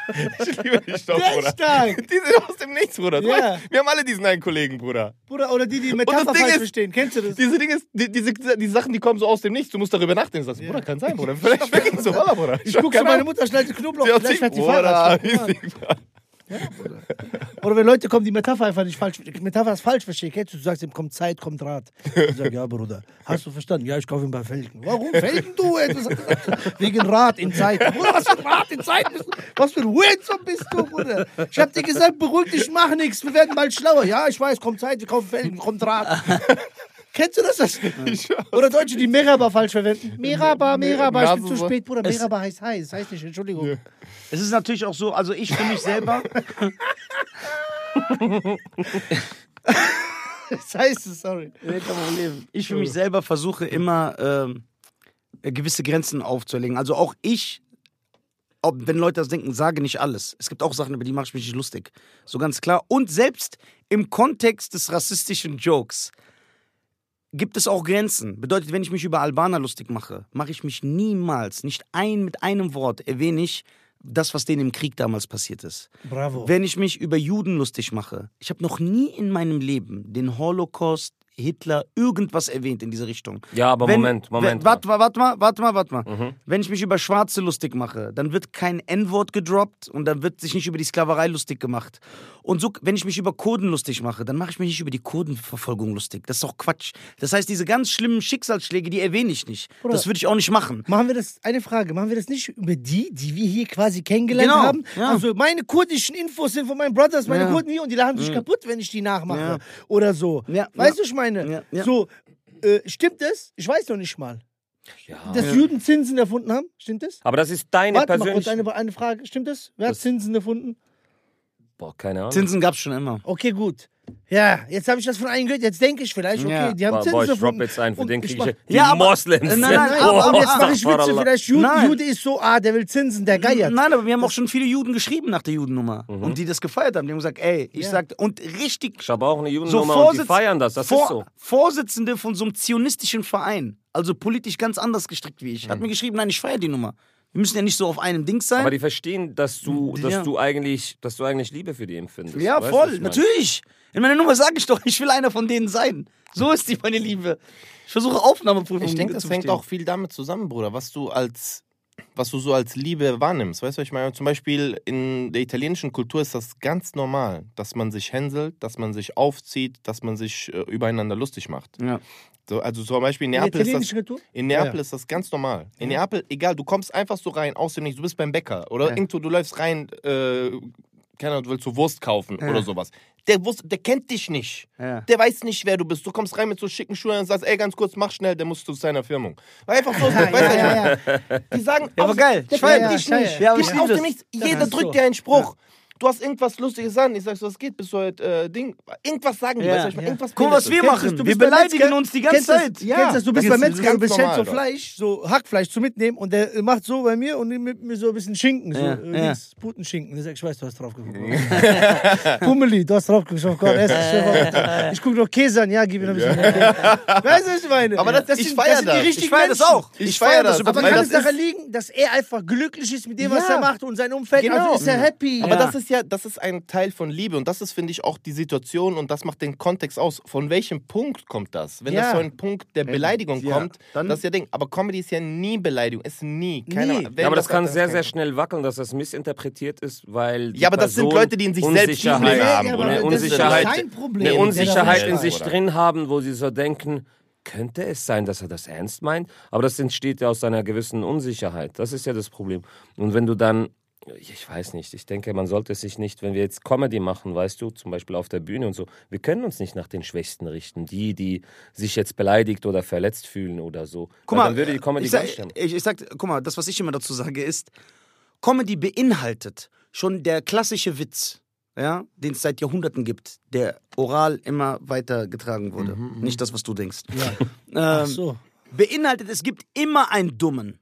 Ich liebe Der ist Bruder. stark. Die sind aus dem Nichts, Bruder. Ja. wir haben alle diesen einen Kollegen, Bruder. Bruder, oder die, die das Metapher Ding falsch ist- verstehen. Kennst du das? Diese Dinge, die, diese, die Sachen, die kommen so aus dem Nichts. Du musst darüber nachdenken. Du sagst, Bruder, kann sein, Bruder. Vielleicht schmeckt es so, Wallah, Bruder. Ich guck zu meiner Mutter, schneidet Knoblauch, vielleicht fährt die Fahrrad. riesig, Bruder. Oder wenn Leute kommen, die Metapher einfach nicht falsch, Metapher ist falsch verstehen. Kennst du, du sagst ihm, kommt Zeit, kommt Rat. Ich sag, ja, Bruder. Hast du verstanden? Ja, ich kaufe ihm bei Felgen. Warum Felgen, du? ey? Wegen Rat in Zeit. Bruder, was für ein Rat in Zeit bist du? Was für ein bist du, Bruder? Ich hab dir gesagt, beruhig dich, mach nichts, wir werden bald schlauer. Ja, ich weiß, kommt Zeit, wir kaufen Felgen, kommt Rat. Kennst du das? das? Oder Deutsche, die Meraba falsch verwenden. Meraba, Meraba, ich bin zu spät, Bruder. Meraba heißt heiß, das heißt nicht, Entschuldigung. Es ist natürlich auch so, also ich für mich selber, Das heißt es, sorry. ich für mich selber versuche immer ähm, gewisse Grenzen aufzuerlegen. Also auch ich, ob, wenn Leute das denken, sage nicht alles. Es gibt auch Sachen, über die mache ich mich nicht lustig. So ganz klar. Und selbst im Kontext des rassistischen Jokes gibt es auch Grenzen. Bedeutet, wenn ich mich über Albaner lustig mache, mache ich mich niemals, nicht ein mit einem Wort erwähne ich das, was denen im Krieg damals passiert ist. Bravo. Wenn ich mich über Juden lustig mache, ich habe noch nie in meinem Leben den Holocaust Hitler irgendwas erwähnt in diese Richtung. Ja, aber Wenn- Moment, Moment. Warte mal, warte mal, warte mal, warte mal. Mhm. Wenn ich mich über Schwarze lustig mache, dann wird kein N-Wort gedroppt und dann wird sich nicht über die Sklaverei lustig gemacht. Und so, wenn ich mich über Kurden lustig mache, dann mache ich mich nicht über die Kurdenverfolgung lustig. Das ist doch Quatsch. Das heißt, diese ganz schlimmen Schicksalsschläge, die erwähne ich nicht. Bruder. Das würde ich auch nicht machen. Machen wir das, eine Frage, machen wir das nicht über die, die wir hier quasi kennengelernt Genau, haben? ja. Also meine kurdischen Infos sind von meinen Brothers, meine Ja. Kurden hier und die lachen sich kaputt, wenn ich die nachmache. Ja. Oder so. Ja, Weißt ja. du, ich meine? Ja, ja. So, äh, stimmt das? Ich weiß noch nicht mal. Ja. Dass Juden Zinsen erfunden haben? Stimmt das? Aber das ist deine Warte mal kurz, persönliche... eine, eine Frage. Stimmt das? Wer hat Das- Zinsen erfunden? Boah, keine Ahnung. Zinsen gab es schon immer. Okay, gut. Ja, jetzt habe ich das von einem gehört. Jetzt denke ich vielleicht, okay, Ja. die haben Zinsen boah, ich drop jetzt ein, für Und den kriege ich die Ja, Moslems. Nein, nein, Nein, aber- aber, jetzt mache ich Witze. Vielleicht Jude. Jude ist so, ah, der will Zinsen, der geiert. Nein, aber wir haben auch schon viele Juden geschrieben nach der Judennummer. Mhm. Und die das gefeiert haben. Die haben gesagt, ey, ich Ja. sagte, und richtig Ich habe auch eine so Judennummer und die feiern das. Das Vor- ist so. Vorsitzende von so einem zionistischen Verein, also politisch ganz anders gestrickt wie ich, hat mir geschrieben, nein, ich feiere die Nummer. Wir müssen ja nicht so auf einem Ding sein. Aber die verstehen, dass du, dass Ja. du eigentlich, dass du eigentlich Liebe für die empfindest. ja, Weißt voll, ich meine? natürlich. In meiner Nummer sage ich doch, ich will einer von denen sein. So ist die meine Liebe. Ich versuche Aufnahmeprüfungen Ich denke, das zu hängt auch viel damit zusammen, Bruder, was du als was du so als Liebe wahrnimmst. Weißt du, was ich meine? Zum Beispiel in der italienischen Kultur ist das ganz normal, dass man sich hänselt, dass man sich aufzieht, dass man sich äh, übereinander lustig macht. Ja. So, also zum Beispiel in In Neapel ist das, in Neapel Ja. ist das ganz normal. In Neapel, egal, du kommst einfach so rein, aus dem Nichts, du bist beim Bäcker oder Ja. irgendwo, du läufst rein, äh, keine Ahnung, du willst so Wurst kaufen Ja. oder sowas. Der, Wurst, der kennt dich nicht. Ja. Der weiß nicht, wer du bist. Du kommst rein mit so schicken Schuhen und sagst, ey, ganz kurz, mach schnell, der muss zu seiner Firmung. Einfach so, weißt du, ich meine? ja, ja. Die sagen, Ja, aber geil. Der kennt das. dich Ja, nicht. ja, aber ich aus lieb dem das. Nichts. Das Jeder ist drückt so. dir einen Spruch. Du hast irgendwas Lustiges an. Ich sag so, was geht? Bist du heute äh, Ding? Irgendwas sagen die, Ja, weißt du, ich meine? ja. Irgendwas Guck was wir machen. du Wir beleidigen uns die ganze Kennst das? Zeit. Kennst das? Du bist Das beim Metzger, du bestellst so. Fleisch, so Hackfleisch zum Mitnehmen und der macht so bei mir und nimmt mit mir so ein bisschen Schinken, so Ja, äh, ja. Putenschinken. Ich sag, ich weiß, du hast drauf geguckt. Pummeli, du hast drauf geguckt. Oh Gott, ess, ich, guck noch Käse an, ja, gib mir noch ein bisschen. Weißt du, was ich meine? Aber das- ich sind, feier sind das. die Ich richtigen Ich feiere das auch. Ich feier feier das. Aber kann das es daran liegen, dass er einfach glücklich ist mit dem, was Ja. er macht und sein Umfeld? Also ist er happy. Aber Ja. das ist ja, das ist ein Teil von Liebe und das ist, finde ich, auch die Situation und das macht den Kontext aus. Von welchem Punkt kommt das? Wenn Ja. das so ein Punkt der Beleidigung ja, kommt, dann- das ist ja Ding. Aber Comedy ist ja nie Beleidigung, ist nie. Keine Nie. Ja, aber das kann das sehr, kein- sehr schnell wackeln, dass das missinterpretiert ist, weil. die Ja, aber das sind Leute, die in sich selbst haben, Ja, Eine das ist Unsicherheit, kein Problem. eine Unsicherheit in sich drin haben, wo sie so denken, könnte es sein, dass er das ernst meint? Aber das entsteht ja aus einer gewissen Unsicherheit. Das ist ja das Problem. Und wenn du dann, ich weiß nicht, ich denke, man sollte sich nicht, wenn wir jetzt Comedy machen, weißt du, zum Beispiel auf der Bühne und so, wir können uns nicht nach den Schwächsten richten, die, die sich jetzt beleidigt oder verletzt fühlen oder so. Guck mal, dann würde die Comedy ich sag, ich, ich sag, guck mal, das, was ich immer dazu sage, ist, Comedy beinhaltet schon der klassische Witz, ja, den es seit Jahrhunderten gibt, der oral immer weiter getragen wurde. Nicht das, was du denkst. Ach Ähm, so. Beinhaltet, es gibt immer einen Dummen.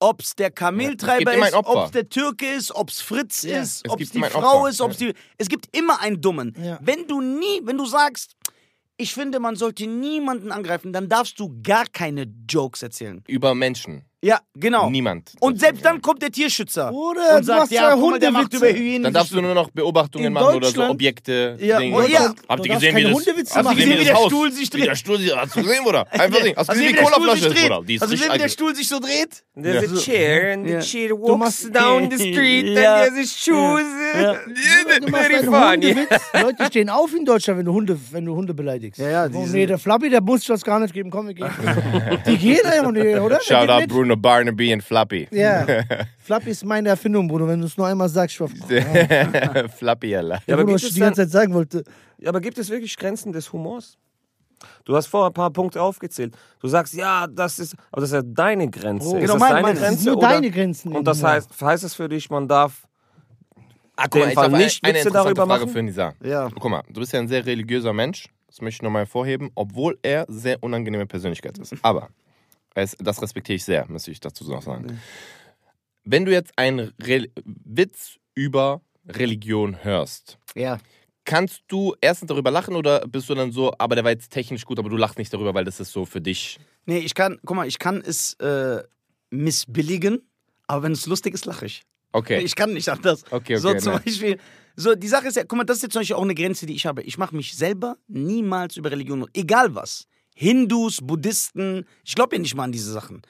Ob's der Ja, es Kameltreiber gibt immer ist, Opfer. ob's der Türke ist, ob's Fritz Ja. ist, Es ob's gibt die Frau Opfer. ist, ob's Ja. die. Es gibt immer einen Dummen. Ja. Wenn du nie, wenn du sagst, ich finde, man sollte niemanden angreifen, dann darfst du gar keine Jokes erzählen. Über Menschen. Ja, genau. Niemand. Und selbst dann kommt der Tierschützer Bruder, und du sagt, machst ja, ja guck mal, der macht über Hyänen. Dann darfst du nur noch Beobachtungen In machen oder so Deutschland- Objekte. Ja, Dinge. oh ja. Habt Du ihr darfst gesehen, wie keine das, Hundewitze hast du machen. gesehen, wie das der Haus, Stuhl sich wie der dreht. Stuhl sich, hast du gesehen, oder? Einfach Ding. Hast du Also gesehen, wie wie der Stuhl Colaflasche sich ist, dreht. Bruder? Die ist Also richtig wie der aggressiv. Stuhl sich so dreht. There's a chair and the Ja. chair Du walks machst- down the street Ja. and there's shoes. Du machst Very einen funny. Hundewitz. Leute stehen auf in Deutschland, wenn du Hunde, wenn du Hunde beleidigst. Ja, ja, oh, diese- nee, der Flappy, der muss das gar nicht geben. Komm, wir gehen. Die gehen einfach nicht, oder? Der Shout geht out mit. Bruno Barnaby und Flappy. Ja. Flappy ist meine Erfindung, Bruder. Wenn du es nur einmal sagst, ich war Flappy, Allah. Ja, aber Bruder, gibt was es ich die ganze Zeit sagen wollte. Ja, aber gibt es wirklich Grenzen des Humors? Du hast vorher ein paar Punkte aufgezählt. Du sagst, ja, das ist, aber das ist ja deine Grenze. Oh. ist Genau, das meine- deine meine. Das Grenze? sind nur oder? deine Grenzen. Und das heißt, heißt es für dich, man darf Ah, den Fall nicht eine Witze interessante darüber Frage machen? für Nisa. Ja. Guck mal, du bist ja ein sehr religiöser Mensch. Das möchte ich nochmal hervorheben, obwohl er sehr unangenehme Persönlichkeit ist. Aber das respektiere ich sehr, müsste ich dazu noch sagen. Wenn du jetzt einen Re Witz über Religion hörst, Ja. kannst du erstens darüber lachen oder bist du dann so, aber der war jetzt technisch gut, aber du lachst nicht darüber, weil das ist so für dich. Nee, ich kann, guck mal, ich kann es äh, missbilligen, aber wenn es lustig ist, lache ich. Okay. Ich kann nicht anders. Okay, okay, So zum nein. Beispiel. So, die Sache ist ja, guck mal, das ist jetzt zum Beispiel auch eine Grenze, die ich habe. Ich mache mich selber niemals über Religion, egal was. Hindus, Buddhisten, ich glaube ja nicht mal an diese Sachen.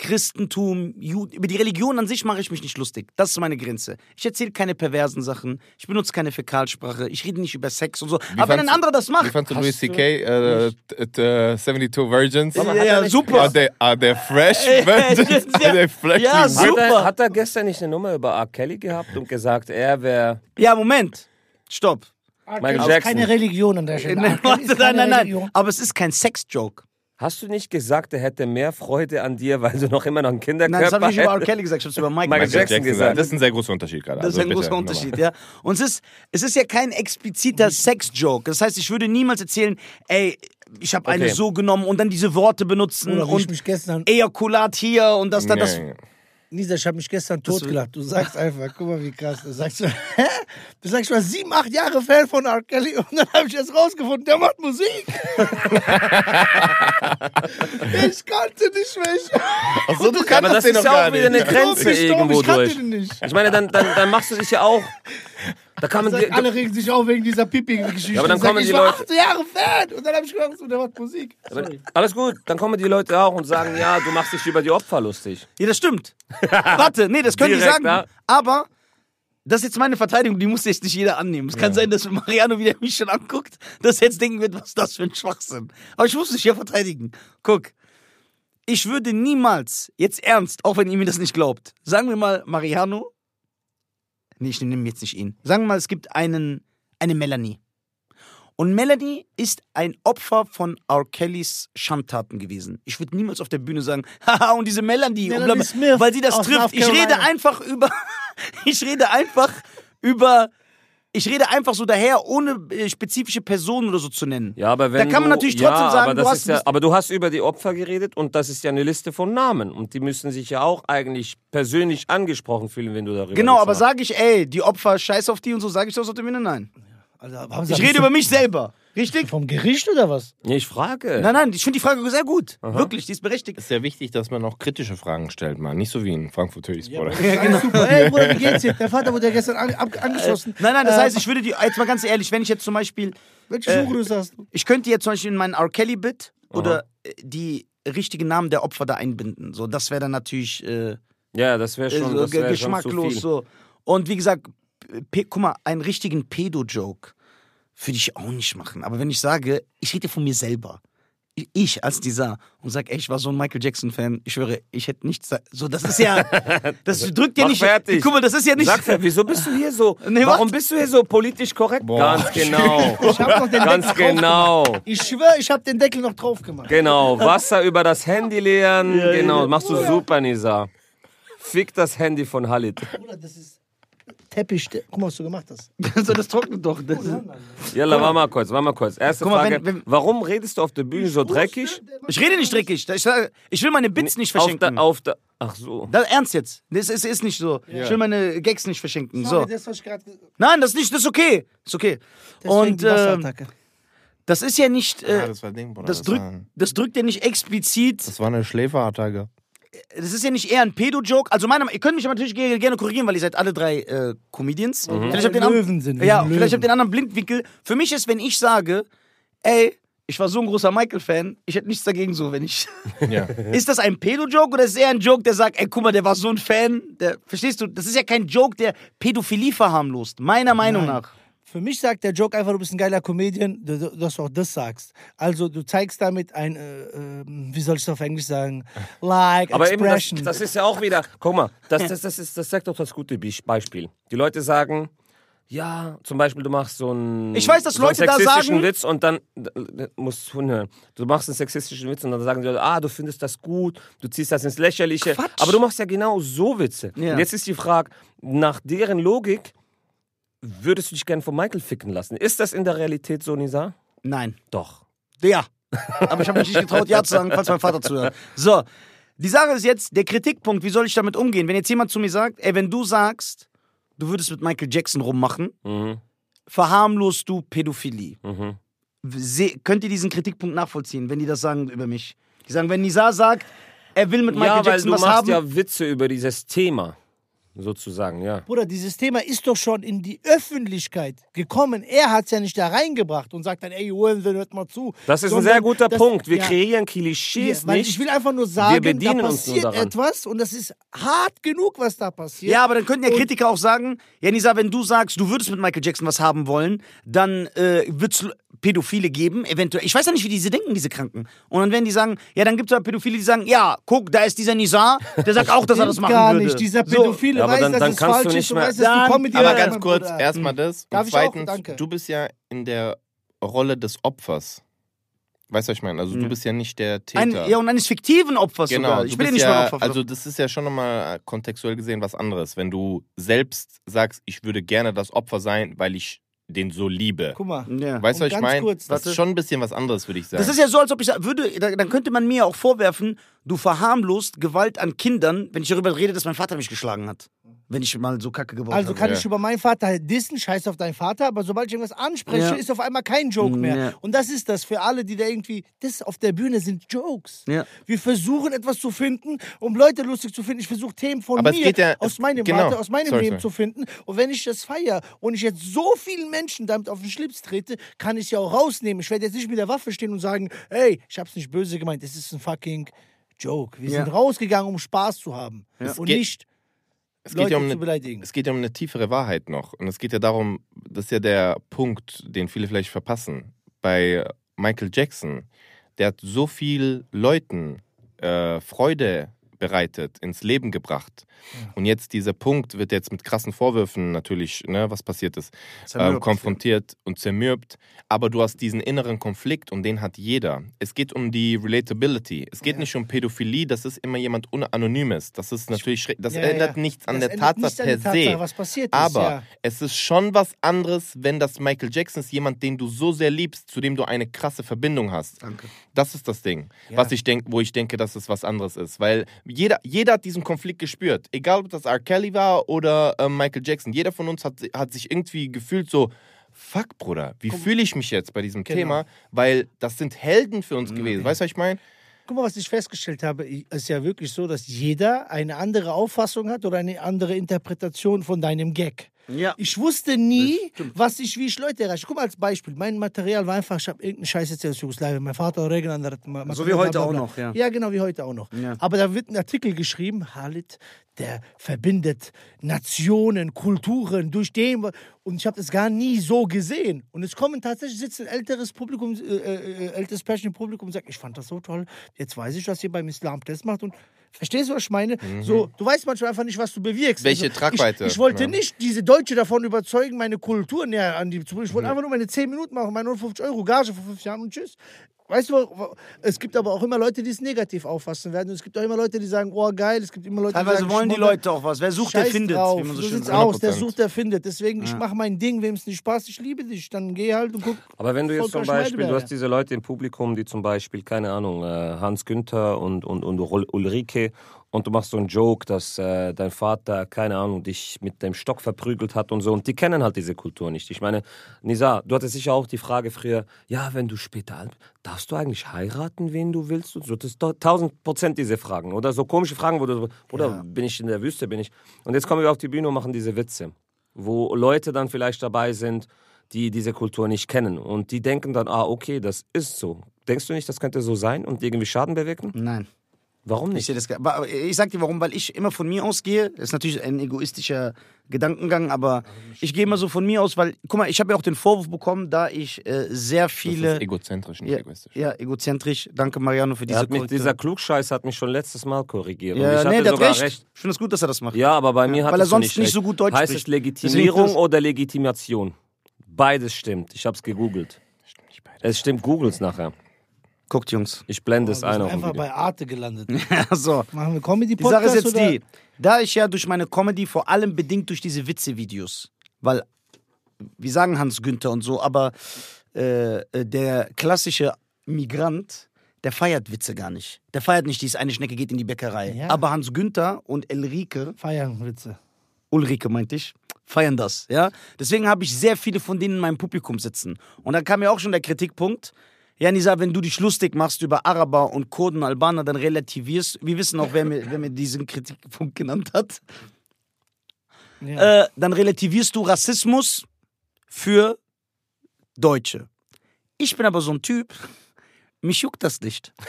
Christentum, Juden, über die Religion an sich mache ich mich nicht lustig. Das ist meine Grenze. Ich erzähle keine perversen Sachen, ich benutze keine Fäkalsprache, ich rede nicht über Sex und so. Wie Aber wenn ein anderer das Wie macht, fandst du Louis C.K. Äh, t- t- 72 Virgins? ja, ja, super. Are they, are they fresh virgins? ja. Are they fresh Ja, virgins? Hat super. er, hat er gestern nicht eine Nummer über R. Kelly gehabt und gesagt, er wäre. Ja, Moment. Stopp. Michael Das ist Jackson. keine Religion an der Stelle. Nein. Kelly ist warte, nein, nein, nein. Religion. Aber es ist kein Sex-Joke. Hast du nicht gesagt, er hätte mehr Freude an dir, weil du noch immer noch einen Nein, das Kinderkörper habe ich nicht über R. Kelly gesagt, ich habe es über Michael, Michael gesagt. Jackson gesagt. Das ist ein sehr großer Unterschied gerade. Das ist also ein bitte, großer nochmal. Unterschied, ja. Und es ist, es ist ja kein expliziter Sex-Joke. Das heißt, ich würde niemals erzählen, ey, ich habe eine Okay. so genommen und dann diese Worte benutzen Oder wie ich und mich gestern, Ejakulat hier und das dann das. Nee. Lisa, ich habe mich gestern Das- totgelacht. Du sagst einfach, guck mal, wie krass. Du sagst, hä? Du sagst, ich war sieben, acht Jahre Fan von R. Kelly und dann habe ich jetzt rausgefunden, der macht Musik. ich kannte nicht mehr. Ich, Achso, du Aber kannst das den ist noch ja gar auch wieder eine nicht. Grenze gestorben, irgendwo ich kannte durch. den nicht. Ich meine, dann, dann, dann machst du dich ja auch. Da man Sag, dir. alle regen sich auf wegen dieser Pipi-Geschichte. Ja, aber dann kommen ich die war Leute- acht Jahre Fan und dann habe ich gedacht, so, der macht Musik. Aber Sorry. Alles gut, dann kommen die Leute auch und sagen, ja, du machst dich über die Opfer lustig. Ja, das stimmt. Warte, nee, das können die Direkt, sagen. ja. Aber das ist jetzt meine Verteidigung, die muss jetzt nicht jeder annehmen. Es kann sein, dass Mariano wieder mich schon anguckt, dass er jetzt denken wird, was ist das für ein Schwachsinn. Aber ich muss dich ja verteidigen. Guck. Ich würde niemals, jetzt ernst, auch wenn ihr mir das nicht glaubt, sagen wir mal Mariano, nee, ich nehme jetzt nicht ihn. Sagen wir mal, es gibt einen, eine Melanie. Und Melanie ist ein Opfer von R. Kellys Schandtaten gewesen. Ich würde niemals auf der Bühne sagen, haha, und diese Melanie, und Melanie bla- Smith weil sie das trifft. Ich rede einfach über, ich rede einfach über, ich rede einfach so daher, ohne äh, spezifische Personen oder so zu nennen. Ja, aber wenn Da kann man du, natürlich ja, trotzdem sagen, aber, du hast ja, aber du hast über die Opfer geredet und das ist ja eine Liste von Namen. Und die müssen sich ja auch eigentlich persönlich angesprochen fühlen, wenn du darüber Genau, aber sage ich, ey, die Opfer scheiß auf die und so, sage ich das auf der Bühne? Nein. Also, haben Sie Ich rede über mich selber. Richtig? Vom Gericht oder was? Nee, ich frage. Nein, nein, ich finde die Frage sehr gut. Wirklich, die ist berechtigt. Es ist ja wichtig, dass man auch kritische Fragen stellt, man. Nicht so wie in Frankfurt Höchstbruder. Ja, genau. Super. Ey, Bruder, wie geht's dir? Der Vater wurde ja gestern an, ab, angeschossen. Nein, nein, das Äh, heißt, ich würde die, jetzt mal ganz ehrlich, wenn ich jetzt zum Beispiel, Welche äh, Schuhgröße hast du? ich könnte jetzt zum Beispiel in meinen R. Kelly-Bit oder äh, die richtigen Namen der Opfer da einbinden. So, das wäre dann natürlich äh, Ja, das wäre äh, schon, so, das ge- wär schon zu geschmacklos. viel. So. Und wie gesagt, P guck mal, einen richtigen Pedo-Joke würde ich auch nicht machen. Aber wenn ich sage, ich rede von mir selber. Ich- als dieser und sag, ey, ich war so ein Michael Jackson-Fan, ich schwöre, ich hätte nichts. So, das ist ja. Das drückt ja nicht. fertig. Guck mal, das ist ja nicht. Sag wieso bist du hier so? Nee, warum bist du hier so politisch korrekt? Ganz genau. Ich hab noch den Ganz Deckel drauf genau. gemacht. Ich schwöre, ich hab den Deckel noch drauf gemacht. Genau. Wasser über das Handy leeren. genau. Machst du super, Nisa. Fick das Handy von Halit. Bruder, das ist Teppich. der- Guck mal, was du gemacht hast. so, das trocknet doch. Das Jalla, warte mal kurz, warte mal kurz. Erste Guck mal, Frage. wenn- wenn- warum redest du auf der Bühne so dreckig? ich rede nicht dreckig. Ich, ich will meine Bits nicht Auf verschenken. der, auf der, ach so. Das, ernst jetzt. Das ist, ist nicht so. Ich will meine Gags nicht verschenken. So. Sorry, das, was ich gerade ge- Nein, das ist nicht, das ist okay. Ist okay. Deswegen Und äh, das ist ja nicht. Ja, Äh, das war Ding, das, Das, drückt, war, das drückt ja nicht explizit. das war eine Schläferattacke. Das ist ja nicht eher ein Pedo-Joke. Also, meiner, ihr könnt mich aber natürlich ge- gerne korrigieren, weil ihr seid alle drei äh, Comedians. Vielleicht habt ihr den Löwen anderen- sind Ja, sind vielleicht Löwen. habt ihr den anderen Blindwinkel. Für mich ist, wenn ich sage, ey, ich war so ein großer Michael-Fan, ich hätte nichts dagegen so, wenn ich. Ja. Ist das ein Pedo-Joke oder ist es eher ein Joke, der sagt, ey, guck mal, der war so ein Fan? Der, verstehst du? Das ist ja kein Joke, der Pädophilie verharmlost. Meiner Meinung Nein. nach. Für mich sagt der Joke einfach, du bist ein geiler Comedian, dass du auch das sagst. Also du zeigst damit ein, äh, äh, wie soll ich es auf Englisch sagen, like, Aber eben, das, expression. das ist ja auch wieder, guck mal, das, das, das, ist, das sagt doch das gute Be- Beispiel. Die Leute sagen, ja, zum Beispiel, du machst so einen, Ich weiß, dass so einen Leute da sexistischen sagen- Witz und dann, musst du hinhören, du machst einen sexistischen Witz und dann sagen die Leute, ah, du findest das gut, du ziehst das ins Lächerliche. Quatsch. Aber du machst ja genau so Witze. Ja. Und jetzt ist die Frage, nach deren Logik, würdest du dich gerne von Michael ficken lassen? Ist das in der Realität so, Nisa? Nein. Doch. Ja. Aber ich habe mich nicht getraut, ja zu sagen, falls mein Vater zuhört. So. Die Sache ist jetzt, der Kritikpunkt, wie soll ich damit umgehen? Wenn jetzt jemand zu mir sagt, ey, wenn du sagst, du würdest mit Michael Jackson rummachen, Mhm. verharmlost du Pädophilie. Mhm. Se könnt ihr diesen Kritikpunkt nachvollziehen, wenn die das sagen über mich? Die sagen, wenn Nisa sagt, er will mit Michael ja, weil Jackson du was machst haben. ja Witze über dieses Thema. Sozusagen, ja. Bruder, dieses Thema ist doch schon in die Öffentlichkeit gekommen. Er hat es ja nicht da reingebracht und sagt dann, ey, Hurensohn, hört mal zu. Das ist ein Sondern sehr guter das- Punkt. Wir ja, kreieren ja, Klischees weil nicht. ich will einfach nur sagen, da passiert etwas und das ist hart genug, was da passiert. Ja, aber dann könnten ja Und- Kritiker auch sagen, ja Nisa, wenn du sagst, du würdest mit Michael Jackson was haben wollen, dann äh, wird es Pädophile geben, eventuell. Ich weiß ja nicht, wie diese denken, diese Kranken. Und dann werden die sagen, ja, dann gibt es ja Pädophile, die sagen, ja, guck, da ist dieser Nizar, der sagt auch, dass er das machen gar würde. nicht. Dieser So. Pädophile Ja, aber weiß, dann- dann kannst du falsch nicht ist und mehr- weiß, dass Dann- Comedy aber Ja, ganz kurz, erstmal das. Darf und zweitens, Danke. du bist ja in der Rolle des Opfers. Weißt du, was ich meine? Also du Ja. bist ja nicht der Ein, Täter. ja, und eines fiktiven Opfers Genau, sogar. du Ich bin ja nicht mal Opfer. also das ist ja schon nochmal kontextuell gesehen was anderes. Wenn du selbst sagst, ich würde gerne das Opfer sein, weil ich den so liebe. Guck mal. ja. Weißt du, was ich ganz meine? kurz, Das ist schon ein bisschen was anderes, würde ich sagen. Das ist ja so, als ob ich würde, da- dann könnte man mir auch vorwerfen, du verharmlost Gewalt an Kindern, wenn ich darüber rede, dass mein Vater mich geschlagen hat. Wenn ich mal so Kacke gebaut Also habe. kann Ja. ich über meinen Vater halt dissen, scheiß auf deinen Vater, aber sobald ich irgendwas anspreche, Ja. ist auf einmal kein Joke mehr. Ja. Und das ist das für alle, die da irgendwie, das auf der Bühne sind Jokes. Ja. Wir versuchen etwas zu finden, um Leute lustig zu finden. Ich versuche Themen von Aber mir, aus meinem, genau. warte, aus meinem Sorry, Leben sorry. zu finden. Und wenn ich das feiere und ich jetzt so vielen Menschen damit auf den Schlips trete, kann ich es ja auch rausnehmen. Ich werde jetzt nicht mit der Waffe stehen und sagen, ey, ich hab's nicht böse gemeint, es ist ein fucking Joke. Wir Ja. sind rausgegangen, um Spaß zu haben. Ja. Und nicht es Leute geht, ja um zu eine, beleidigen. es geht ja um eine tiefere Wahrheit noch. Und es geht ja darum, das ist ja der Punkt, den viele vielleicht verpassen. Bei Michael Jackson, der hat so viel Leuten äh, Freude bereitet, ins Leben gebracht. Und jetzt dieser Punkt wird jetzt mit krassen Vorwürfen natürlich, ne, was passiert ist, ähm, konfrontiert und zermürbt. Aber du hast diesen inneren Konflikt und den hat jeder. Es geht um die Relatability. Es geht nicht um Pädophilie, das ist immer jemand un- Anonymes. Das ist natürlich schrecklich. Das Ja, ja, ändert ja. nichts an Das der Tatsache per Tatsache, se. was passiert ist, Aber ja. es ist schon was anderes, wenn das Michael Jackson ist, jemand, den du so sehr liebst, zu dem du eine krasse Verbindung hast. Danke. Das ist das Ding, Ja. was ich denk, wo ich denke, dass es was anderes ist. Weil jeder, jeder hat diesen Konflikt gespürt. Egal, ob das R. Kelly war oder ähm, Michael Jackson. Jeder von uns hat, hat sich irgendwie gefühlt so, fuck, Bruder, wie fühle ich mich jetzt bei diesem Genau. Thema? Weil das sind Helden für uns gewesen. Weißt du, was ich meine? Guck mal, was ich festgestellt habe, ist ja wirklich so, dass jeder eine andere Auffassung hat oder eine andere Interpretation von deinem Gag. Ja. Ich wusste nie, was ich, wie ich Leute erreiche. Guck mal als Beispiel. Mein Material war einfach, ich habe irgendeinen Scheiß erzählt aus Jugoslawien. Mein Vater Regen an der So wie heute auch noch, ja. Ja, genau, wie heute auch noch. Ja. Aber da wird ein Artikel geschrieben, Halit, der verbindet Nationen, Kulturen durch den. Und ich habe das gar nie so gesehen. Und es kommen tatsächlich, sitzt ein älteres Publikum, äh, äh, älteres Pärchen im Publikum und sagt, ich fand das so toll. Jetzt weiß ich, was ihr beim Islam das macht. Und verstehst du, was ich meine? So, du weißt manchmal einfach nicht, was du bewirkst. Mhm. Welche Tragweite, Ich, ich wollte ja. nicht diese Deutsche davon überzeugen, meine Kultur näher an die zu bringen. Ich wollte einfach nur meine 10 Minuten machen, meine 150 Euro Gage vor fünf Jahren und tschüss. Weißt du, es gibt aber auch immer Leute, die es negativ auffassen werden. Und es gibt auch immer Leute, die sagen, oh geil. Es gibt immer Leute, die Teilweise sagen, wollen die. Leute auch was. Wer sucht, der Scheiß findet, drauf. wie man so so sieht's aus. Der 100%. sucht, der findet. Deswegen, ich mache mein Ding. Wem es nicht Spaß, ich liebe dich. Dann geh halt und guck. Aber wenn du jetzt zum Beispiel, du hast diese Leute im Publikum, die zum Beispiel, keine Ahnung, äh, Hans Günther und, und, und Ul- Ulrike und du machst so einen Joke, dass äh, dein Vater, keine Ahnung, dich mit dem Stock verprügelt hat und so und die kennen halt diese Kultur nicht. Ich meine, Nisa, du hattest sicher auch die Frage früher, ja, wenn du später alt bist, darfst du eigentlich heiraten, wen du willst und so. Das ist tausend Prozent diese Fragen oder so komische Fragen, wo du, oder bin ich in der Wüste, bin ich. Und jetzt kommen wir auf die Bühne und machen diese Witze, wo Leute dann vielleicht dabei sind, die diese Kultur nicht kennen. Und die denken dann, ah, okay, das ist so. Denkst du nicht, das könnte so sein und irgendwie Schaden bewirken? Nein. Warum Ich nicht? sehe das. Ich sag dir warum, weil ich immer von mir ausgehe. Das ist natürlich ein egoistischer Gedankengang, aber ich gehe immer so von mir aus, weil, guck mal, ich habe ja auch den Vorwurf bekommen, da ich äh, sehr Das viele. ist egozentrisch, nicht ja, egoistisch. ja, egozentrisch. Danke, Mariano, für diese mich, Korrektur. dieser Klugscheiß hat mich schon letztes Mal korrigiert. Ja, ich nee, der hat sogar recht. Ich finde es gut, dass er das macht. Ja, aber bei mir hat weil er es sonst nicht, nicht recht. so gut Deutsch Heißt spricht. es Legitimierung oder Legitimation? Beides stimmt. Ich hab's gegoogelt. Es stimmt, googles nachher. Guckt, Jungs. Ich blende es Wir ein sind auf dem einfach bei Arte gelandet. Ja, so. Machen wir comedy Die Sache ist jetzt oder? die, da ich ja durch meine Comedy vor allem bedingt durch diese Witze-Videos, weil wir sagen Hans Günther und so, aber äh, äh, der klassische Migrant, der feiert Witze gar nicht. Der feiert nicht, dieses eine Schnecke geht in die Bäckerei. Ja. Aber Hans Günther und Elrike, Feiern, Witze. Ulrike meinte ich, feiern das, ja. Deswegen habe ich sehr viele von denen in meinem Publikum sitzen. Und dann kam ja auch schon der Kritikpunkt, ja, Nisa, wenn du dich lustig machst über Araber und Kurden, Albaner, dann relativierst. Wir wissen auch, wer mir, wer mir diesen Kritikpunkt genannt hat. Ja. äh, dann relativierst du Rassismus für Deutsche. Ich bin aber so ein Typ, mich juckt das nicht.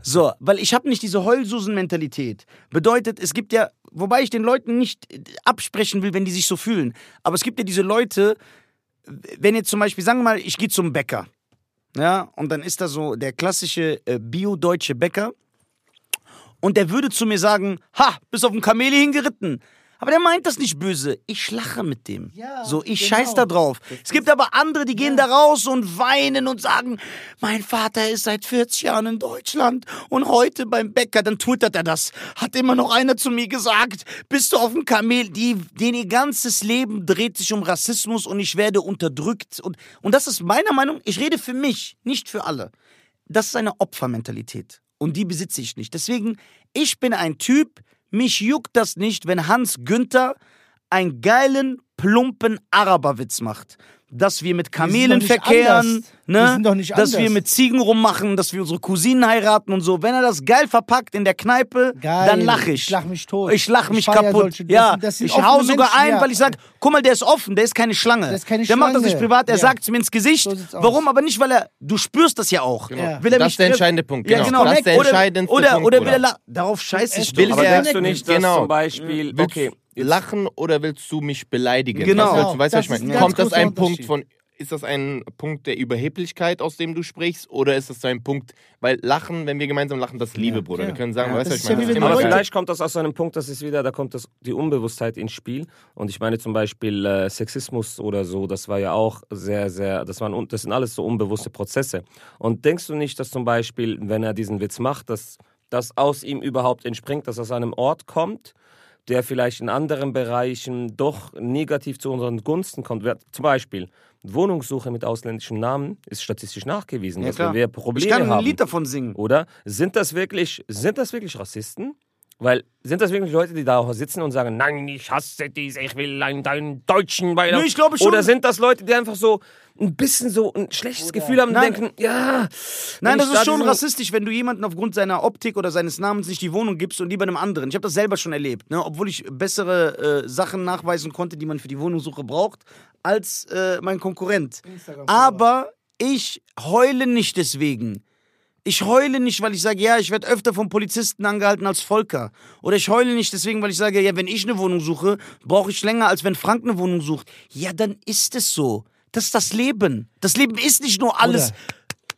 So, weil ich habe nicht diese Heulsusen-Mentalität. Bedeutet, es gibt ja, wobei ich den Leuten nicht äh, absprechen will, wenn die sich so fühlen, aber es gibt ja diese Leute, wenn jetzt zum Beispiel, sagen wir mal, ich gehe zum Bäcker, ja, und dann ist da so der klassische äh, bio-deutsche Bäcker und der würde zu mir sagen, ha, bist auf dem Kameli hingeritten. Aber der meint das nicht böse. Ich lache mit dem. Ja, so, ich genau. scheiß da drauf. Es gibt aber andere, die gehen da raus und weinen und sagen, mein Vater ist seit 40 Jahren in Deutschland und heute beim Bäcker, dann twittert er das. Hat immer noch einer zu mir gesagt, bist du auf dem Kamel? Die, denen ihr ganzes Leben dreht sich um Rassismus und ich werde unterdrückt. Und, und das ist meiner Meinung, ich rede für mich, nicht für alle. Das ist eine Opfermentalität. Und die besitze ich nicht. Deswegen, ich bin ein Typ, mich juckt das nicht, wenn Hans Günther einen geilen, plumpen Araberwitz macht. Dass wir mit Kamelen nicht verkehren, ne? Wir sind doch nicht dass wir mit Ziegen rummachen, dass wir unsere Cousinen heiraten und so. Wenn er das geil verpackt in der Kneipe, Geil. dann lache ich. Ich lach mich tot. Ich lach Ich mich feier kaputt. solche- das ja, sind- das sind ich hau sogar Menschen, ein, ja. weil ich sag, guck mal, der ist offen, der ist keine Schlange. Der ist keine der macht das nicht Schlange. privat, er Ja. sagt es mir ins Gesicht. So. Warum? Aber nicht, weil er, du spürst das ja auch. Ja. Will er Das ist der entscheidende Punkt, Ja, genau. genau. Das ist der oder, entscheidendste oder, Punkt, oder will er Darauf scheiße ich Will. Aber denkst du nicht, dass Genau. zum Beispiel, Willst okay, lachen oder willst du mich beleidigen? Genau. Weißt du, was Das ich meine? Kommt das ein Punkt von, ist das ein Punkt der Überheblichkeit, aus dem du sprichst, oder ist das so ein Punkt, weil Lachen, wenn wir gemeinsam lachen, das ist Liebe, Bruder. Ja. Wir können sagen, Ja. weißt du, Das was ich ja meine? Das immer Aber vielleicht kommt das aus einem Punkt, das ist wieder, da kommt das, die Unbewusstheit ins Spiel. Und ich meine zum Beispiel äh, Sexismus oder so, das war ja auch sehr, sehr, das, waren, das sind alles so unbewusste Prozesse. Und denkst du nicht, dass zum Beispiel, wenn er diesen Witz macht, dass das aus ihm überhaupt entspringt, dass er aus einem Ort kommt, der vielleicht in anderen Bereichen doch negativ zu unseren Gunsten kommt? Zum Beispiel Wohnungssuche mit ausländischem Namen ist statistisch nachgewiesen, Ja, dass klar. wir Ich Probleme kann ein haben. Lied davon singen. Oder sind das wirklich, sind das wirklich Rassisten? Weil sind das wirklich Leute, die da auch sitzen und sagen, nein, ich hasse diese, ich will einen, deinen Deutschen bei Nö, ich glaube schon. Oder sind das Leute, die einfach so ein bisschen so ein schlechtes Gefühl haben und Nein. denken, ja. Nein, das ich da ist schon rassistisch, wenn du jemanden aufgrund seiner Optik oder seines Namens nicht die Wohnung gibst und lieber einem anderen. Ich habe das selber schon erlebt, ne? obwohl ich bessere äh, Sachen nachweisen konnte, die man für die Wohnungssuche braucht, als äh, mein Konkurrent. Aber ich heule nicht deswegen. Ich heule nicht, weil ich sage, ja, ich werde öfter vom Polizisten angehalten als Volker. Oder ich heule nicht deswegen, weil ich sage, ja, wenn ich eine Wohnung suche, brauche ich länger, als wenn Frank eine Wohnung sucht. Ja, dann ist es so. Das ist das Leben. Das Leben ist nicht nur alles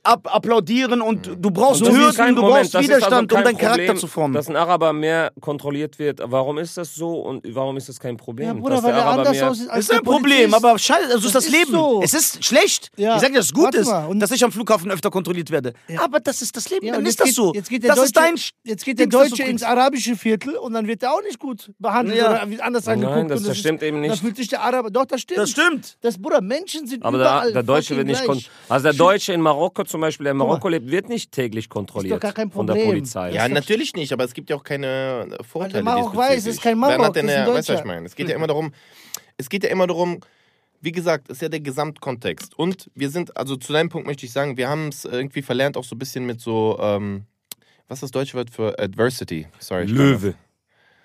ab applaudieren und du brauchst ist Hürden, du Moment, brauchst also Widerstand, um deinen Charakter zu formen. Dass ein Araber mehr kontrolliert wird. Warum ist das so und warum ist das kein Problem? Ja, Bruder, Dass weil der er anders aussieht als Das ist ein Problem, aber scheiße, also ist das Das ist Leben. so. Es ist schlecht. Ja. Ich sage, dass es gut ist, mal, und- dass ich am Flughafen öfter kontrolliert werde. Aber das ist das Leben, Ja, dann und ist das geht, so. Jetzt geht der das Deutsche, ist dein jetzt geht der Deutsche ins arabische Viertel und dann wird er auch nicht gut behandelt Ja. oder anders angeguckt. Nein, das- und das ist- stimmt eben Da nicht. fühlt sich der Araber, doch, das stimmt. Das stimmt. Das, Bruder, Menschen sind Aber überall der, der Deutsche wird nicht Also der Deutsche in Marokko zum Beispiel, der in. Marokko lebt, wird nicht täglich kontrolliert gar kein von der Problem. Polizei. Ja, natürlich nicht, aber es gibt ja auch keine äh, Vorteile. Marok weiß, es ist kein diesbezüglich. Marok, Wer hat denn das ist ein Weißt du, was ich meine? Es geht ja immer darum, es geht ja immer darum, wie gesagt, ist ja der Gesamtkontext. Und wir sind, also zu deinem Punkt möchte ich sagen, wir haben es irgendwie verlernt, auch so ein bisschen mit so, ähm, was ist das deutsche Wort für Adversity? Sorry. ich kann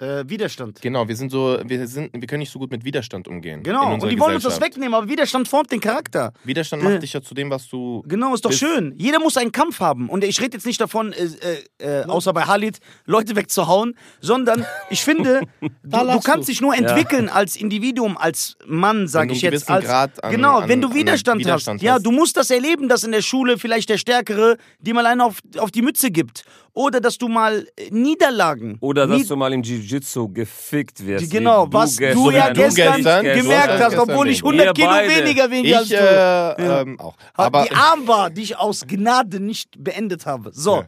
Äh, Widerstand. Genau, wir sind so, wir sind, wir können nicht so gut mit Widerstand umgehen. in Genau. Und die wollen uns das wegnehmen, aber Widerstand formt den Charakter. Widerstand Äh. macht dich ja zu dem, was du. Genau, ist doch bist. schön. Jeder muss einen Kampf haben. Und ich rede jetzt nicht davon, äh, äh, äh, außer bei Halit, Leute wegzuhauen, sondern ich finde, du, du kannst dich nur entwickeln als Individuum, als Mann, sage ich jetzt. Als, Grad an- genau, an- wenn du an Widerstand, Widerstand hast. Ja, hast. du musst das erleben, dass in der Schule vielleicht der Stärkere dir mal einen auf, auf die Mütze gibt. Oder dass du mal äh, Niederlagen. Oder dass Nied- du mal im Jiu-Jitsu gefickt wirst. Genau, wie was du gestern. ja du gestern, gestern, gemerkt gestern, hast, obwohl ich gestern. 100 Ihr Kilo beide. weniger wiege als du. äh, ähm, auch. Aber die Armbar, die ich aus Gnade nicht beendet habe. So. Ja.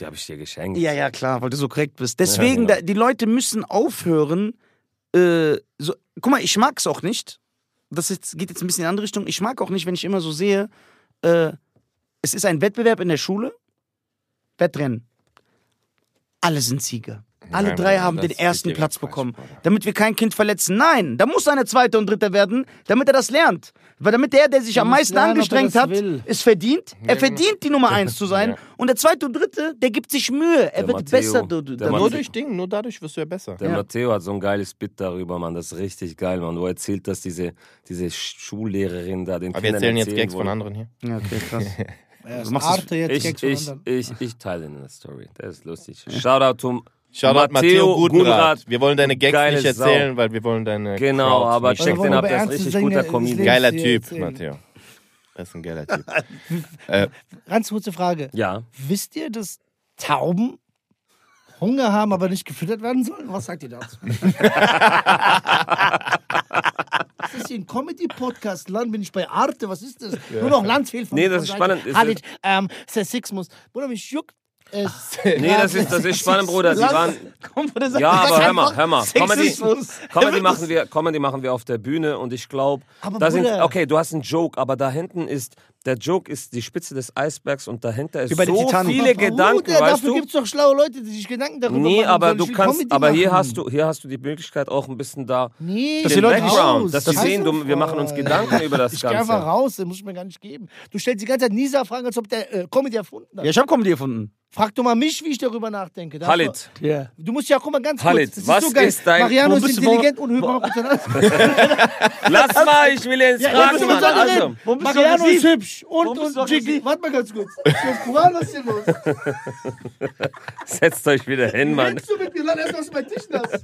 Die habe ich dir geschenkt. Ja, ja, klar, weil du so korrekt bist. Deswegen, genau. da, die Leute müssen aufhören. Äh, so, guck mal, ich mag's auch nicht. Das jetzt, geht jetzt ein bisschen in eine andere Richtung. Ich mag auch nicht, wenn ich immer so sehe, äh, es ist ein Wettbewerb in der Schule. Wettrennen. Alle sind Sieger. alle Nein, drei haben den ersten Platz Quatsch, bekommen, damit wir kein Kind verletzen. Nein, da muss eine zweite und dritte werden, damit er das lernt. Weil damit der, der sich am meisten lernen, er angestrengt hat, will. ist verdient. Er genau. verdient, die Nummer eins zu sein. Ja. Und der zweite und dritte, der gibt sich Mühe. Er Der wird Matteo, besser. Du, du. Nur durch Ding, nur dadurch wirst du ja besser. Der Ja. Matteo hat so ein geiles Bit darüber, Mann. Das ist richtig geil, Mann. Wo er erzählt, dass diese, diese Schullehrerin da den Aber wir Kindern erzählen jetzt erzählen Gags von anderen hier. ja, okay, krass. Erst Du Arte, jetzt Ich, Gags ich, ich, ich teile in der Story. Der ist lustig. Shoutout zum Shoutout Matteo Gutenrat. Wir wollen deine Gags geile nicht erzählen, weil wir wollen deine Genau, Crowd aber check den ab, der ist richtig ernsten guter Comedian. Geiler Typ, erzählen. Matteo. Das ist ein geiler Typ. äh, Ganz kurze Frage. Ja. Wisst ihr, dass Tauben Hunger haben, aber nicht gefüttert werden sollen? Was sagt ihr dazu? das ist hier ein Comedy-Podcast. Land bin ich bei Arte. Was ist das? Nur noch von Nee, das ist spannend. Halit, ähm, Sexismus. Bruder, mich juckt es. Nee, das ist, das ist spannend, Bruder. Sie waren, Komm von der Seite. ja, aber hör mal, hör mal. Comedy. Comedy, machen wir, Comedy machen wir auf der Bühne und ich glaube, da sind, okay, du hast einen Joke, aber da hinten ist, der Joke ist die Spitze des Eisbergs und dahinter ist der so viele Bruder, Gedanken, weißt dafür du? gibt es doch schlaue Leute, die sich Gedanken darüber Nee, machen aber sollen. du Ich kannst, aber hier hast du, hier hast du die Möglichkeit auch ein bisschen da Nee, Dass den die Leute Background, raus. dass sie Das sehen, du, wir machen uns Gedanken über das Ich gehe einfach Ganze. raus, den muss ich mir gar nicht geben. Du stellst die ganze Zeit Nisa Fragen, als ob der äh, Comedy erfunden hat. Ja, ich hab Comedy erfunden. Frag doch mal mich, wie ich darüber nachdenke. Da Halit, hast Ja. Du, du musst ja, guck mal ganz Halit, kurz. Das was ist, so ist dein- Mariano ist du- intelligent und auf lass mal, ich will jetzt Ja, fragen, Mann. Also, du Mariano ist aggressiv? Hübsch und, und Jiggy. Warte mal ganz kurz. Kuran, was ist hier los? setzt euch wieder hin, Mann. Willst du mit mir? Lass erst aus meinem Tisch nass.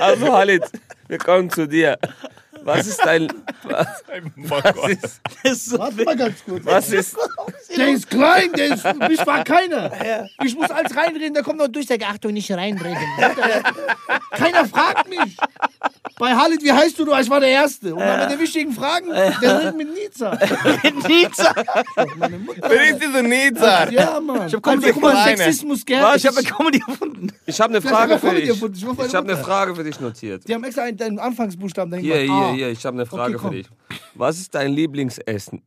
Also, Halit, wir kommen zu dir. Was ist dein, was, was ist, Warte mal ganz kurz. was ist, Der ist klein, der ist, mich war keiner. Ich muss alles reinreden, da kommt noch durch, der sagt, Achtung, nicht reinreden. keiner fragt mich. Bei Halit, wie heißt du? Du, ich war der Erste. Und dann mit den wichtigen Fragen, der redet mit Nizza. Nizza. Meine Mutter. wer ist diese Nizza? Ja, Mann. hab Comedy Guck mal, gefunden. Sexismus, gell? Ich habe Comedy erfunden. ich habe eine Frage für dich. erfunden. Ich Ich habe eine. Frage für dich notiert. Die haben extra einen, einen Anfangsbuchstaben dahin Hier, hier, Ah. Hier, ich habe eine Frage komm. für dich. Was ist dein Lieblingsessen?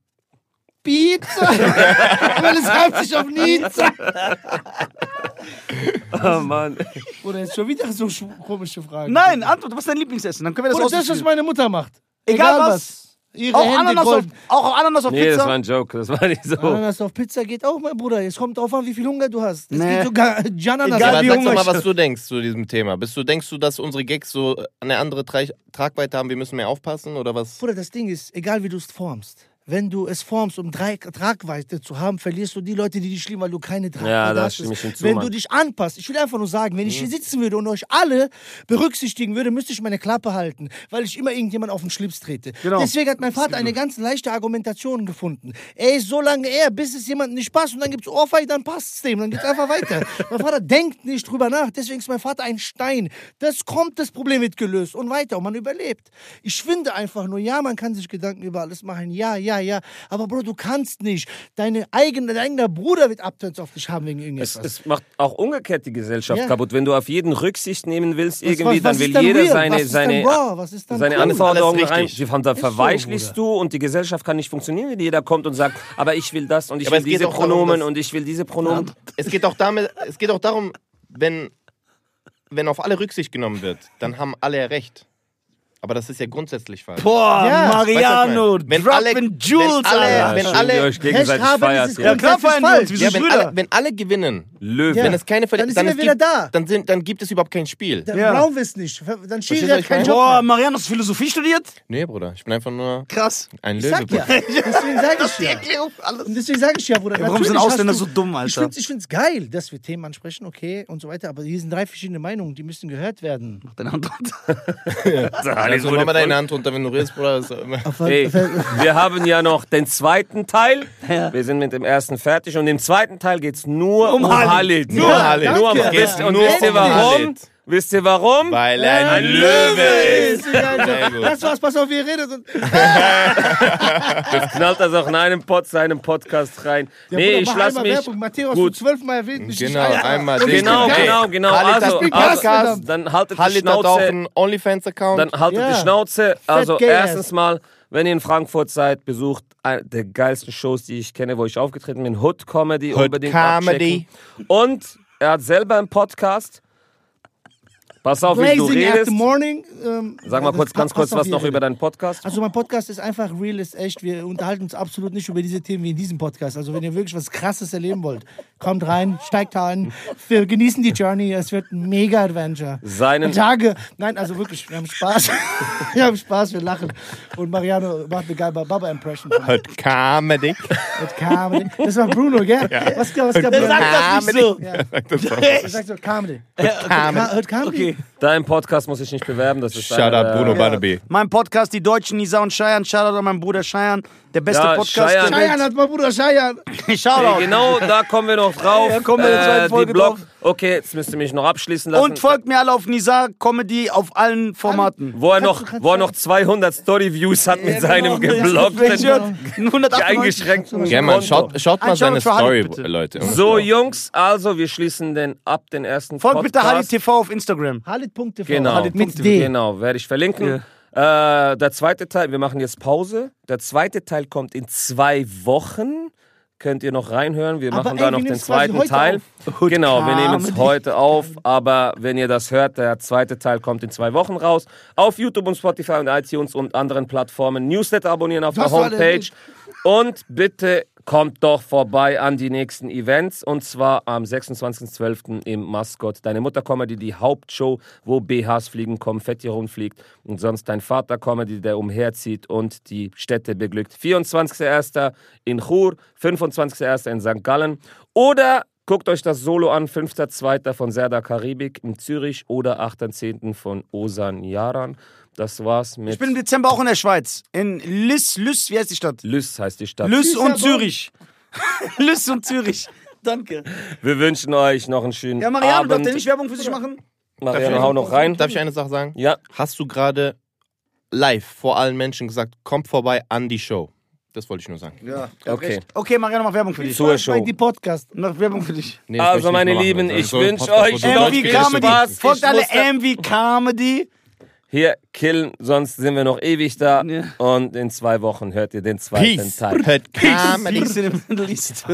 Pizza. Weil es reibt sich auf Nizza. Oh Mann. Oder jetzt schon wieder so sch- komische Fragen. Nein, Antwort, was ist dein Lieblingsessen? Dann können wir das Oder das, was meine Mutter macht. Egal was. Ihre Auch Hände Ananas, auf, auch Ananas auf Nee, das war Pizza? ein Joke, das war nicht so. Ananas auf Pizza geht auch, mein Bruder. Es kommt drauf an, wie viel Hunger du hast. Es Nee. geht sogar Jananas. Egal, wie sag doch mal, was du denkst zu diesem Thema. Bist du, denkst du, dass unsere Gags so eine andere Tra Tragweite haben, wir müssen mehr aufpassen oder was? Bruder, das Ding ist, egal wie du es formst, wenn du es formst, um drei Tragweite zu haben, verlierst du die Leute, die dich lieben, weil du keine Tragweite Ja, da hast. hinzu, wenn Mann. du dich anpasst, ich will einfach nur sagen, wenn Mhm. ich hier sitzen würde und euch alle berücksichtigen würde, müsste ich meine Klappe halten, weil ich immer irgendjemand auf den Schlips trete. Genau. Deswegen hat mein Vater eine ganz leichte Argumentation gefunden. Er ist so lange er, bis es jemandem nicht passt und dann gibt es Ohrfeige, dann passt es dem, dann geht es einfach weiter. mein Vater denkt nicht drüber nach, deswegen ist mein Vater ein Stein. Das kommt, das Problem wird gelöst und weiter und man überlebt. Ich finde einfach nur, ja, man kann sich Gedanken über alles machen, ja, ja, ja, aber Bro, du kannst nicht. Deine eigene, dein eigener Bruder wird Abturns auf dich haben wegen Es, irgendetwas. es macht auch umgekehrt die Gesellschaft Ja. kaputt. Wenn du auf jeden Rücksicht nehmen willst, Was- irgendwie, was- dann was will ist dann jeder real? seine, seine, dann dann seine? Anforderungen rein. Da so, verweichlichst Bruder. du und die Gesellschaft kann nicht funktionieren, wenn jeder kommt und sagt, aber ich will das und ich Aber will es diese darum, Pronomen dass- und ich will diese Pronomen. Es geht auch, damit, es geht auch darum, wenn, wenn auf alle Rücksicht genommen wird, dann haben alle ja recht. Aber das ist ja grundsätzlich falsch. Boah, Ja. Mariano, Weißt? Wenn alle- Jewels, wenn alle- Alter. wenn alle- euch gegenseitig Recht haben, feiert. ist es Ja. Ja, klar falsch. Ja, wenn alle, wenn alle gewinnen, Löwe. wenn es keine Ver Dann ist dann, er gibt, da. Dann, sind, dann gibt es überhaupt kein Spiel. Dann Ja. brauchen wir es nicht. Dann Schiri hat keinen? Job Boah. Mariano, hast du Philosophie studiert? Nee, Bruder, ich bin einfach nur Krass. ein Ich Löwe. sag ja. Deswegen sage ich ja. Alles. Und deswegen sage ich ja, Bruder. Ja, warum sind Ausländer so dumm, Alter? Ich finde es geil, dass wir Themen ansprechen, okay, und so weiter. Aber hier sind drei verschiedene Meinungen, die müssen gehört werden. Deine Also mach mal deine Hand runter, wenn du redest, Bruder. Das ist immer Ey, wir haben ja noch den zweiten Teil. Ja. Wir sind mit dem ersten fertig und im zweiten Teil geht es nur um, Um Halit. Halit. Nur Nur, Halit. Nur um Danke. wisst, und Nur wisst ihr um warum? Wisst ihr warum? Weil er ein, Ein Löwe ist. Ist. Das war's, pass auf, ihr redet. Und Das knallt das auch in einem Pod, seinem Podcast rein. Ja, nee, Bruder, ich lass mich. Werbung. Matthäus, Gut. du zwölfmal erwähnt mich. Genau, nicht einmal ich den. Genau, genau, genau. Halit hat Also, also Podcast. dann haltet die hat auch Schnauze. einen OnlyFans-Account. Dann haltet Ja. die Schnauze. Also erstens mal, wenn ihr in Frankfurt seid, besucht eine der geilsten Shows, die ich kenne, wo ich aufgetreten bin. Hood Comedy. Hood unbedingt Comedy. abchecken. Und er hat selber einen Podcast. Pass auf, wie du redest. the morning. Ähm, Sag mal kurz, ganz kurz was noch über deinen Podcast. Also mein Podcast ist einfach real, ist echt. Wir unterhalten uns absolut nicht über diese Themen wie in diesem Podcast. Also wenn ihr wirklich was Krasses erleben wollt, kommt rein, steigt ein. Wir genießen die Journey. Es wird ein mega Adventure. Seinen Tage. Nein, also wirklich, wir haben Spaß. wir haben Spaß, wir lachen. Und Mariano macht eine geile Baba-Impression. Hood Comedy. Mit Comedy. Das war Bruno, gell? Was, was gab Der sagt das nicht so. Ja. Das war- Er sagt so Comedy. Comedy. Hört Comedy? Okay. Dein Podcast muss ich nicht bewerben. Das ist Shout einer out der- Bruno Barnaby. Mein Podcast, die Deutschen, Nisa und Scheiern. Shoutout an meinen Bruder Scheiern. Der beste Ja, Podcast Scheiern. der Scheiern hat mein Bruder Scheiern. Shoutout. Ey, genau, da kommen wir noch drauf. Ja, kommen wir in der zweiten Folge Blog. drauf. Okay, jetzt müsst ihr mich noch abschließen lassen. Und folgt mir alle auf Nisa Comedy auf allen Formaten. wo er noch, wo er noch 200 Story-Views hat mit Ja, seinem genau. geblockten, Shirt, 198. eingeschränkten Ja, man, schaut, schaut mal Ein seine Story. Leute. So, Jungs, also wir schließen den ab, den ersten Folgt Podcast. bitte Halit TV auf Instagram. Halit.tv. Genau, Halit mit D. genau, werde ich verlinken. Äh, der zweite Teil, wir machen jetzt Pause. Der zweite Teil kommt in zwei Wochen. Könnt ihr noch reinhören. Wir Aber machen ey, da noch den zweiten Teil. Genau, wir nehmen es heute auf, aber wenn ihr das hört, der zweite Teil kommt in zwei Wochen raus. Auf YouTube und Spotify und iTunes und anderen Plattformen. Newsletter abonnieren auf Das der Homepage. Und bitte kommt doch vorbei an die nächsten Events. Und zwar am 26.12. im Maskott. Deine Mutter Comedy, die Hauptshow, wo BHs fliegen, Konfetti rumfliegt. Und sonst dein Vater Comedy, der umherzieht und die Städte beglückt. 24.01. in Chur, 25.01. in St. Gallen. Oder guckt euch das Solo an, 5.02. von Serda Karibik in Zürich oder 8.10. von Osan Yaran. Das war's mit Ich bin im Dezember auch in der Schweiz. In Lys, Lys, wie heißt die Stadt? Lys heißt die Stadt. Lys und. Zürich. Lys und Zürich. Danke. Wir wünschen euch noch einen schönen Ja, Mariano, darf Abend. der nicht Werbung für sich machen? Mariano, hau noch rein. Darf ich eine Sache sagen? Ja, Hast du gerade live vor allen Menschen gesagt, kommt vorbei an die Show? Das wollte ich nur sagen. Ja. okay. Okay, Mariano, mach Werbung für dich. Zur Show. Die Podcast. Mach Werbung für dich. Nee, das Also, möchte ich meine nicht mehr Lieben, machen. ich So ein wünsch Podcast, euch wo du noch MV viel. Comedy. Spaß. Folgt alle muss da- MV Comedy. Hier killen, sonst sind wir noch ewig da. Ja. Und in zwei Wochen hört ihr den zweiten Peace. Teil. Hört. Peace in the Middle East